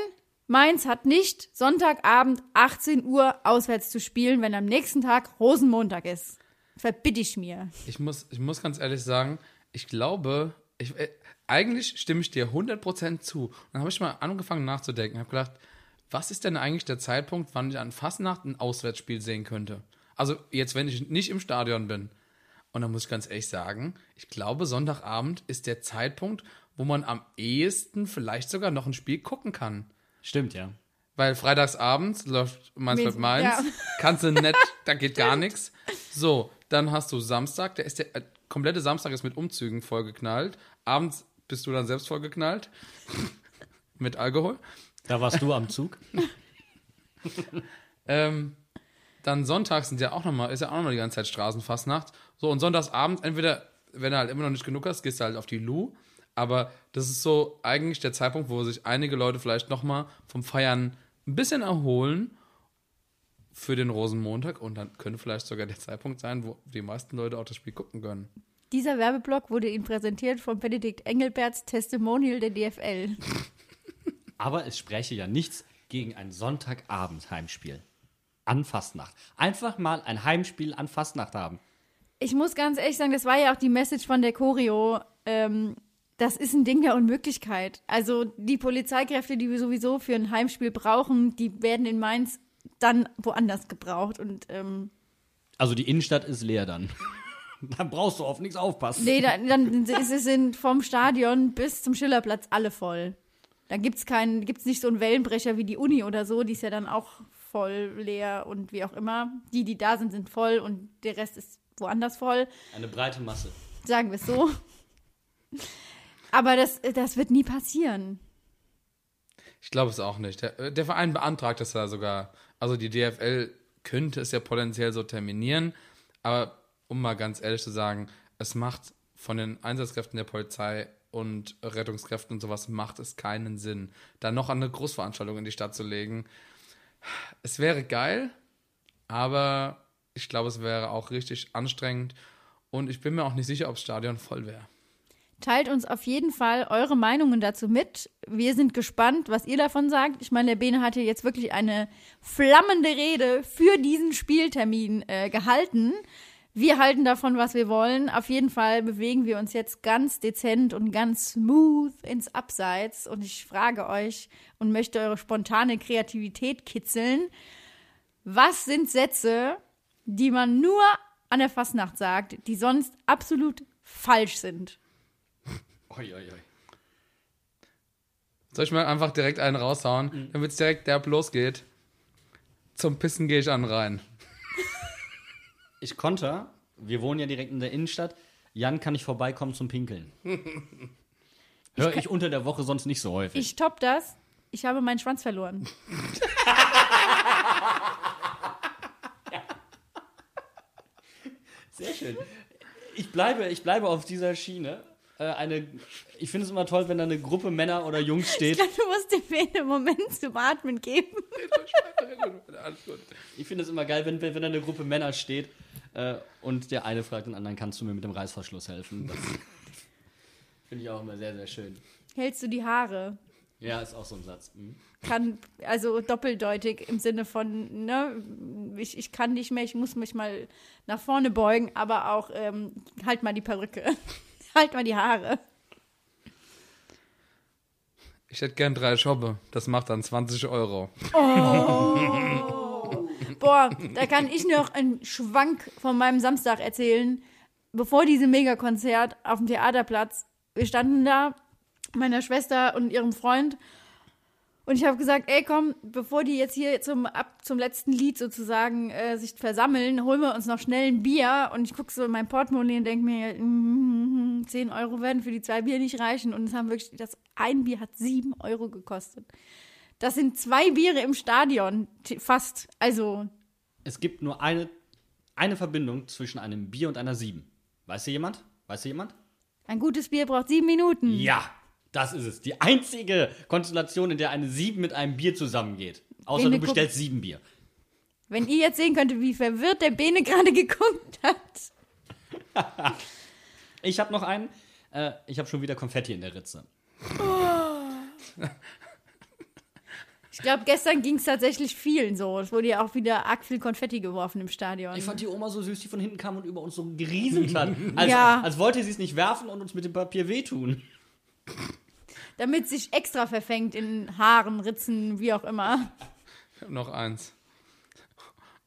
Mainz hat nicht Sonntagabend 18 Uhr auswärts zu spielen, wenn am nächsten Tag Rosenmontag ist. Verbitte ich mir. Ich muss, ich muss ganz ehrlich sagen, ich glaube, ich, äh, eigentlich stimme ich dir 100% zu. Und dann habe ich mal angefangen nachzudenken. habe gedacht, was ist denn eigentlich der Zeitpunkt, wann ich an Fastnacht ein Auswärtsspiel sehen könnte? Also jetzt, wenn ich nicht im Stadion bin. Und dann muss ich ganz ehrlich sagen, ich glaube, Sonntagabend ist der Zeitpunkt, wo man am ehesten vielleicht sogar noch ein Spiel gucken kann. Stimmt, ja. Weil freitagsabends läuft Mainz mit Mainz, Ja. kannst du nett, da geht gar nichts. So, dann hast du Samstag, der ist der äh, komplette Samstag ist mit Umzügen vollgeknallt. Abends bist du dann selbst vollgeknallt mit Alkohol. Da warst du am Zug. Ähm, dann sonntags sind ja auch noch mal, ist ja auch noch mal die ganze Zeit Straßenfastnacht. So, und sonntagsabends, entweder, wenn du halt immer noch nicht genug hast, gehst du halt auf die Lu. Aber das ist so eigentlich der Zeitpunkt, wo sich einige Leute vielleicht noch mal vom Feiern ein bisschen erholen für den Rosenmontag. Und dann könnte vielleicht sogar der Zeitpunkt sein, wo die meisten Leute auch das Spiel gucken können. Dieser Werbeblock wurde Ihnen präsentiert von Benedikt Engelberts Testimonial der DFL. Aber es spreche ja nichts gegen ein Sonntagabend-Heimspiel. An Fastnacht. Einfach mal ein Heimspiel an Fastnacht haben. Ich muss ganz ehrlich sagen, das war ja auch die Message von der Choreo. Ähm, das ist ein Ding der Unmöglichkeit. Also die Polizeikräfte, die wir sowieso für ein Heimspiel brauchen, die werden in Mainz dann woanders gebraucht. Und ähm, Also die Innenstadt ist leer dann. dann brauchst du auf nichts aufpassen. nee, dann, dann ist es in, vom Stadion bis zum Schillerplatz alle voll. Da gibt's keinen, gibt's nicht so einen Wellenbrecher wie die Uni oder so, die ist ja dann auch voll leer und wie auch immer. Die, die da sind, sind voll und der Rest ist woanders voll. Eine breite Masse. Sagen wir es so. Aber das, das wird nie passieren. Ich glaube es auch nicht. Der, der Verein beantragt es ja sogar. Also die DFL könnte es ja potenziell so terminieren. Aber um mal ganz ehrlich zu sagen, es macht von den Einsatzkräften der Polizei und Rettungskräften und sowas macht es keinen Sinn, da noch eine Großveranstaltung in die Stadt zu legen. Es wäre geil, aber ich glaube, es wäre auch richtig anstrengend und ich bin mir auch nicht sicher, ob das Stadion voll wäre. Teilt uns auf jeden Fall eure Meinungen dazu mit. Wir sind gespannt, was ihr davon sagt. Ich meine, der Bene hat hier jetzt wirklich eine flammende Rede für diesen Spieltermin äh, gehalten. Wir halten davon, was wir wollen. Auf jeden Fall bewegen wir uns jetzt ganz dezent und ganz smooth ins Abseits. Und ich frage euch und möchte eure spontane Kreativität kitzeln. Was sind Sätze, die man nur an der Fastnacht sagt, die sonst absolut falsch sind? Oi, oi, oi. Soll ich mal einfach direkt einen raushauen, damit es direkt derb losgeht? Zum Pissen gehe ich an rein. Ich konnte, wir wohnen ja direkt in der Innenstadt. Jan, kann ich vorbeikommen zum Pinkeln? Höre ich unter der Woche sonst nicht so häufig. Ich top das. Ich habe meinen Schwanz verloren. Sehr schön. Ich bleibe, ich bleibe auf dieser Schiene. Äh, eine, ich finde es immer toll, wenn da eine Gruppe Männer oder Jungs Ich steht. glaube, du musst dem einen Moment zum Atmen geben. Ich finde es immer geil, wenn, wenn da eine Gruppe Männer steht äh, und der eine fragt den anderen, kannst du mir mit dem Reißverschluss helfen? Das finde ich auch immer sehr, sehr schön. Hältst du die Haare? Ja, ist auch so ein Satz. Mhm. Kann, also doppeldeutig im Sinne von, ne, ich, ich kann nicht mehr, ich muss mich mal nach vorne beugen, aber auch, ähm, halt mal die Perücke. halt mal die Haare. Ich hätte gern drei Schobbe. Das macht dann 20 Euro. Boah, da kann ich noch einen Schwank von meinem Samstag erzählen. Bevor diesem Megakonzert auf dem Theaterplatz, wir standen da, meiner Schwester und ihrem Freund, Und ich habe gesagt, ey, komm, bevor die jetzt hier zum, ab zum letzten Lied sozusagen äh, sich versammeln, holen wir uns noch schnell ein Bier. Und ich gucke so in mein Portemonnaie und denke mir, mm, 10 Euro werden für die zwei Bier nicht reichen. Und es haben wirklich, das ein Bier hat 7 Euro gekostet. Das sind zwei Biere im Stadion, fast. Also, Es gibt nur eine, eine Verbindung zwischen einem Bier und einer 7. Weiß hier jemand? Weiß hier jemand? ein gutes Bier braucht sieben Minuten. Ja, das ist es. Die einzige Konstellation, in der eine 7 mit einem Bier zusammengeht. Außer Bene du bestellst sieben Bier. Wenn ihr jetzt sehen könntet, wie verwirrt der Bene gerade geguckt hat. Ich habe noch einen. Äh, ich habe schon wieder Konfetti in der Ritze. Ich glaube, gestern ging es tatsächlich vielen so. Es wurde ja auch wieder arg viel Konfetti geworfen im Stadion. Ich fand die Oma so süß, die von hinten kam und über uns so gerieselt hat. Als, Ja. als wollte sie es nicht werfen und uns mit dem Papier wehtun. Damit sich extra verfängt in Haaren, Ritzen, wie auch immer. Ich hab noch eins.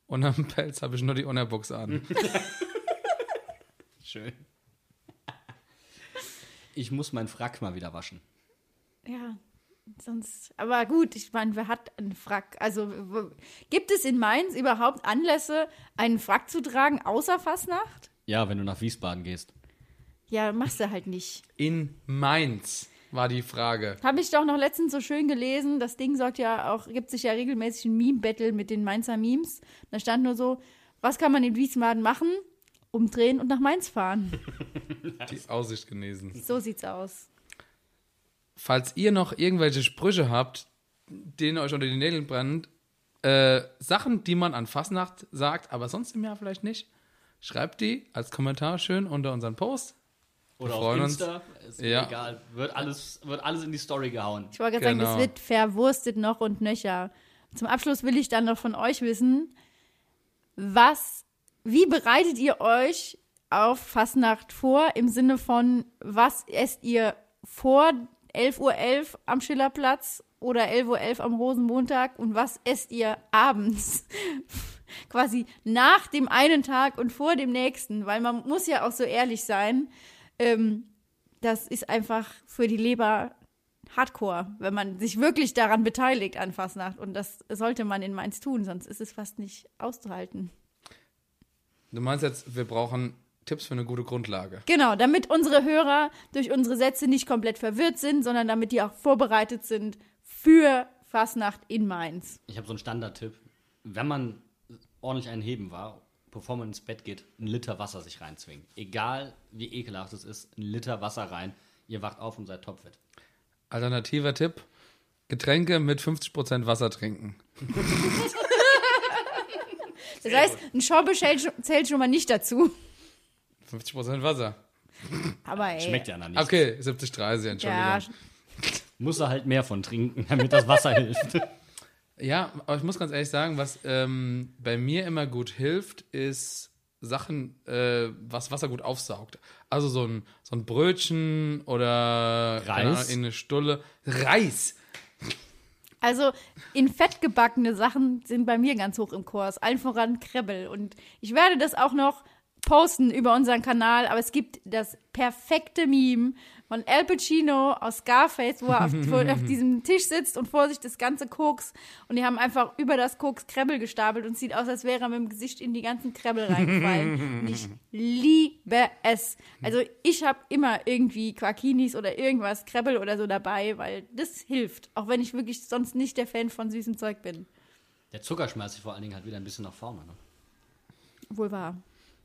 Und am Pelz habe ich nur die Unterbuchs an. Schön. Ich muss meinen Frack mal wieder waschen. Ja, sonst. Aber gut, ich meine, wer hat einen Frack? Also, gibt es in Mainz überhaupt Anlässe, einen Frack zu tragen, außer Fastnacht? Ja, wenn du nach Wiesbaden gehst. Ja, machst du halt nicht. In Mainz war die Frage. Habe ich doch noch letztens so schön gelesen. Das Ding sorgt ja auch, gibt sich ja regelmäßig ein Meme-Battle mit den Mainzer Memes. Da stand nur so, was kann man in Wiesbaden machen? Umdrehen und nach Mainz fahren. Die Aussicht genesen. So sieht's aus. Falls ihr noch irgendwelche Sprüche habt, denen euch unter die Nägel brennt, äh, Sachen, die man an Fasnacht sagt, aber sonst im Jahr vielleicht nicht, schreibt die als Kommentar schön unter unseren Post. Oder auf uns. Insta. Ist mir Ja. egal. Wird alles, wird alles in die Story gehauen. Ich wollte gerade Genau. sagen, das wird verwurstet noch und nöcher. Zum Abschluss will ich dann noch von euch wissen, was, wie bereitet ihr euch auf Fastnacht vor im Sinne von, was esst ihr vor 11.11 Uhr am Schillerplatz oder 11.11 Uhr am Rosenmontag und was esst ihr abends? Quasi nach dem einen Tag und vor dem nächsten, weil man muss ja auch so ehrlich sein, ähm, das ist einfach für die Leber Hardcore, wenn man sich wirklich daran beteiligt an Fastnacht. Und das sollte man in Mainz tun, sonst ist es fast nicht auszuhalten. Du meinst jetzt, wir brauchen Tipps für eine gute Grundlage. Genau, damit unsere Hörer durch unsere Sätze nicht komplett verwirrt sind, sondern damit die auch vorbereitet sind für Fastnacht in Mainz. Ich habe so einen Standardtipp. Wenn man ordentlich einen Heben war, bevor man ins Bett geht, ein Liter Wasser sich reinzwingen. Egal wie ekelhaft es ist, ein Liter Wasser rein. Ihr wacht auf und seid topfit. Alternativer Tipp: Getränke mit 50% Wasser trinken. Das heißt, ein Schorbe zählt zählt schon mal nicht dazu. 50% Wasser. Aber ey. Schmeckt ja dann nicht. Okay, 70-30, Entschuldigung. Ja, Muss er halt mehr von trinken, damit das Wasser hilft. Ja, aber ich muss ganz ehrlich sagen, was ähm, bei mir immer gut hilft, ist Sachen, äh, was Wasser gut aufsaugt. Also so ein, so ein Brötchen oder keine Reis? Ahnung, in eine Stulle. Reis! Also in Fett gebackene Sachen sind bei mir ganz hoch im Kurs. Allen voran Krebbel. Und ich werde das auch noch posten über unseren Kanal, aber es gibt das perfekte Meme von Al Pacino aus Scarface, wo er auf, auf diesem Tisch sitzt und vor sich das ganze Koks und die haben einfach über das Koks Krebbel gestapelt und sieht aus, als wäre er mit dem Gesicht in die ganzen Krebbel reingefallen. und ich liebe es. Also ich habe immer irgendwie Quakinis oder irgendwas, Krebbel oder so dabei, weil das hilft, auch wenn ich wirklich sonst nicht der Fan von süßem Zeug bin. Der Zucker schmeißt sich vor allen Dingen halt wieder ein bisschen nach vorne. Ne? Wohl wahr.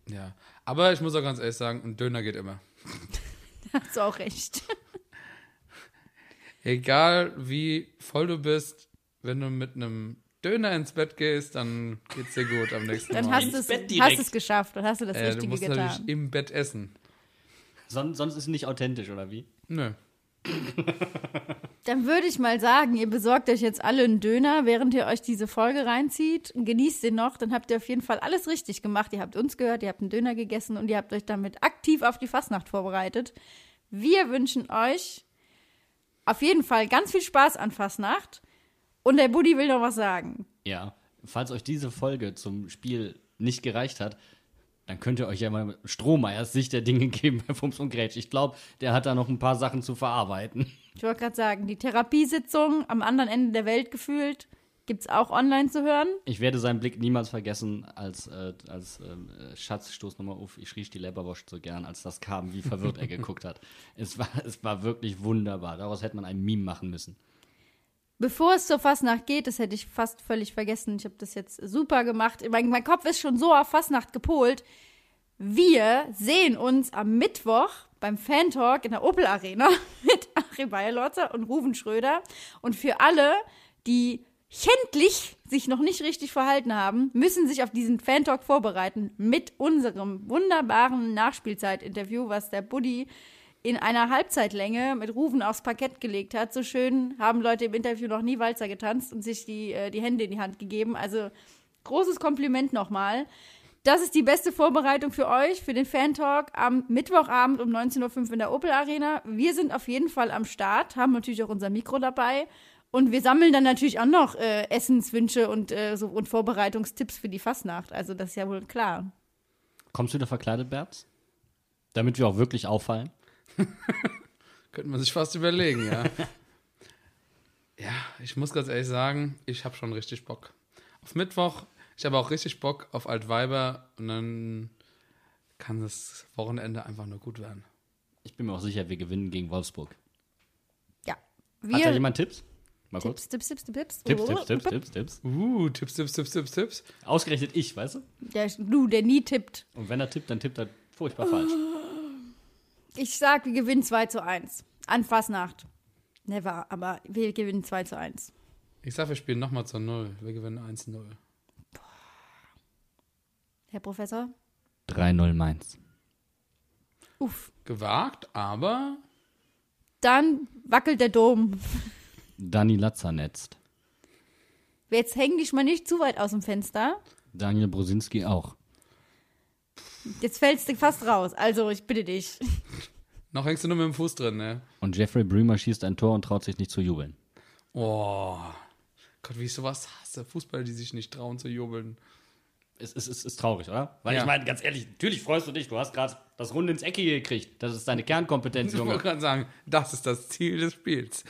Ja. Aber ich muss auch ganz ehrlich sagen, ein Döner geht immer. Hast du auch recht. Egal wie voll du bist, wenn du mit einem Döner ins Bett gehst, dann geht's dir gut am nächsten Dann Morgen. hast du es hast geschafft und hast du das äh, du Richtige musst getan. natürlich im Bett essen. Son sonst ist es nicht authentisch, oder wie? Nö. Dann würde ich mal sagen, ihr besorgt euch jetzt alle einen Döner, während ihr euch diese Folge reinzieht. Genießt den noch, dann habt ihr auf jeden Fall alles richtig gemacht. Ihr habt uns gehört, ihr habt einen Döner gegessen und ihr habt euch damit aktiv auf die Fastnacht vorbereitet. Wir wünschen euch auf jeden Fall ganz viel Spaß an Fastnacht. Und der Buddy will noch was sagen. Ja. Falls euch diese Folge zum Spiel nicht gereicht hat, dann könnt ihr euch ja mal Strohmeiers Sicht der Dinge geben bei Fums und Grätsch. Ich glaube, der hat da noch ein paar Sachen zu verarbeiten. Ich wollte gerade sagen, die Therapiesitzung am anderen Ende der Welt gefühlt gibt es auch online zu hören. Ich werde seinen Blick niemals vergessen, als, äh, als ähm, äh, Schatz, stoß nochmal auf, ich rieche die Leberwurst so gern, als das kam, wie verwirrt er geguckt hat. Es war, es war wirklich wunderbar. Daraus hätte man ein Meme machen müssen. Bevor es zur Fastnacht geht, das hätte ich fast völlig vergessen. Ich habe das jetzt super gemacht. Mein, mein Kopf ist schon so auf Fastnacht gepolt. Wir sehen uns am Mittwoch beim Fan Talk in der Opel Arena mit Achim Bayerlotzer und Ruven Schröder. Und für alle, die schändlich sich noch nicht richtig verhalten haben, müssen sich auf diesen Fan Talk vorbereiten mit unserem wunderbaren Nachspielzeit-Interview, was der Buddy in einer Halbzeitlänge mit Rufen aufs Parkett gelegt hat. So schön haben Leute im Interview noch nie Walzer getanzt und sich die, äh, die Hände in die Hand gegeben. Also großes Kompliment nochmal. Das ist die beste Vorbereitung für euch, für den Fan-Talk am Mittwochabend um 19.05 Uhr in der Opel Arena. Wir sind auf jeden Fall am Start, haben natürlich auch unser Mikro dabei. Und wir sammeln dann natürlich auch noch äh, Essenswünsche und, äh, so, und Vorbereitungstipps für die Fastnacht. Also das ist ja wohl klar. Kommst du da verkleidet, Bert? Damit wir auch wirklich auffallen? Könnte man sich fast überlegen, ja. ja, ich muss ganz ehrlich sagen, ich habe schon richtig Bock. Auf Mittwoch, ich habe auch richtig Bock auf Altweiber und dann kann das Wochenende einfach nur gut werden. Ich bin mir auch sicher, wir gewinnen gegen Wolfsburg. Ja. Hat da jemand Tipps? Mal kurz. Tipps, Tipps, Tipps, Tipps. Tipps, Tipps, Tipps, Tipps, Tipps. Uh, Tipps, Tipps, Tipps, Tipps, Tipps. Ausgerechnet ich, weißt du? Der, du, der nie tippt. Und wenn er tippt, dann tippt er furchtbar falsch. Ich sag, wir gewinnen 2 zu 1. An Fastnacht. Never, aber wir gewinnen 2 zu 1. Ich sag, wir spielen nochmal zur Null. Wir gewinnen 1-0. Herr Professor? 3-0 Mainz. Uff. Gewagt, aber Dann wackelt der Dom. Dani Latzer netzt. Jetzt häng dich mal nicht zu weit aus dem Fenster. Daniel Brosinski auch. Jetzt fällst du fast raus. Also, ich bitte dich. noch hängst du nur mit dem Fuß drin, ne? Und Jeffrey Bremer schießt ein Tor und traut sich nicht zu jubeln. Oh. Gott, wie ich sowas hasse. Fußballer, die sich nicht trauen zu jubeln. Es ist, ist, ist traurig, oder? Weil Ja. ich meine, ganz ehrlich, natürlich freust du dich. Du hast gerade das Runde ins Ecke gekriegt. Das ist deine Kernkompetenz, Ich wollte Junge. gerade sagen, das ist das Ziel des Spiels.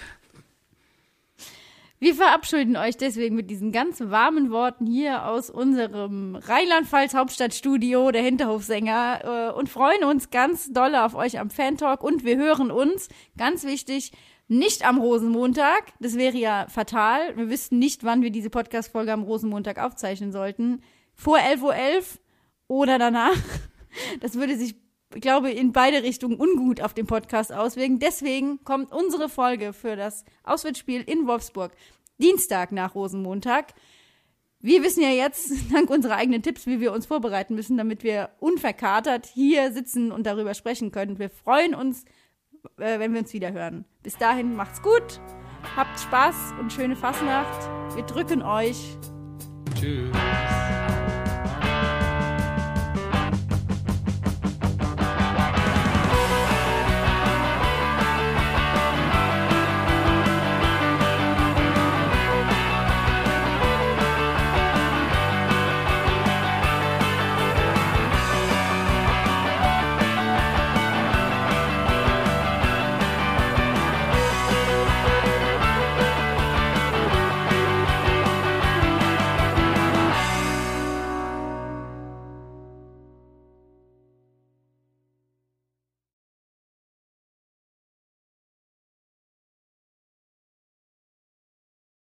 Wir verabschieden euch deswegen mit diesen ganz warmen Worten hier aus unserem Rheinland-Pfalz Hauptstadtstudio, der Hinterhofsänger, äh, und freuen uns ganz doll auf euch am Fan-Talk. Und wir hören uns, ganz wichtig, nicht am Rosenmontag. Das wäre ja fatal. Wir wüssten nicht, wann wir diese Podcast-Folge am Rosenmontag aufzeichnen sollten. Vor 11.11 Uhr oder danach. Das würde sich, ich glaube, in beide Richtungen ungut auf den Podcast auswirken. Deswegen kommt unsere Folge für das Auswärtsspiel in Wolfsburg Dienstag nach Rosenmontag. Wir wissen ja jetzt, dank unserer eigenen Tipps, wie wir uns vorbereiten müssen, damit wir unverkatert hier sitzen und darüber sprechen können. Wir freuen uns, äh, wenn wir uns wieder hören. Bis dahin, macht's gut, habt Spaß und schöne Fastnacht. Wir drücken euch. Tschüss.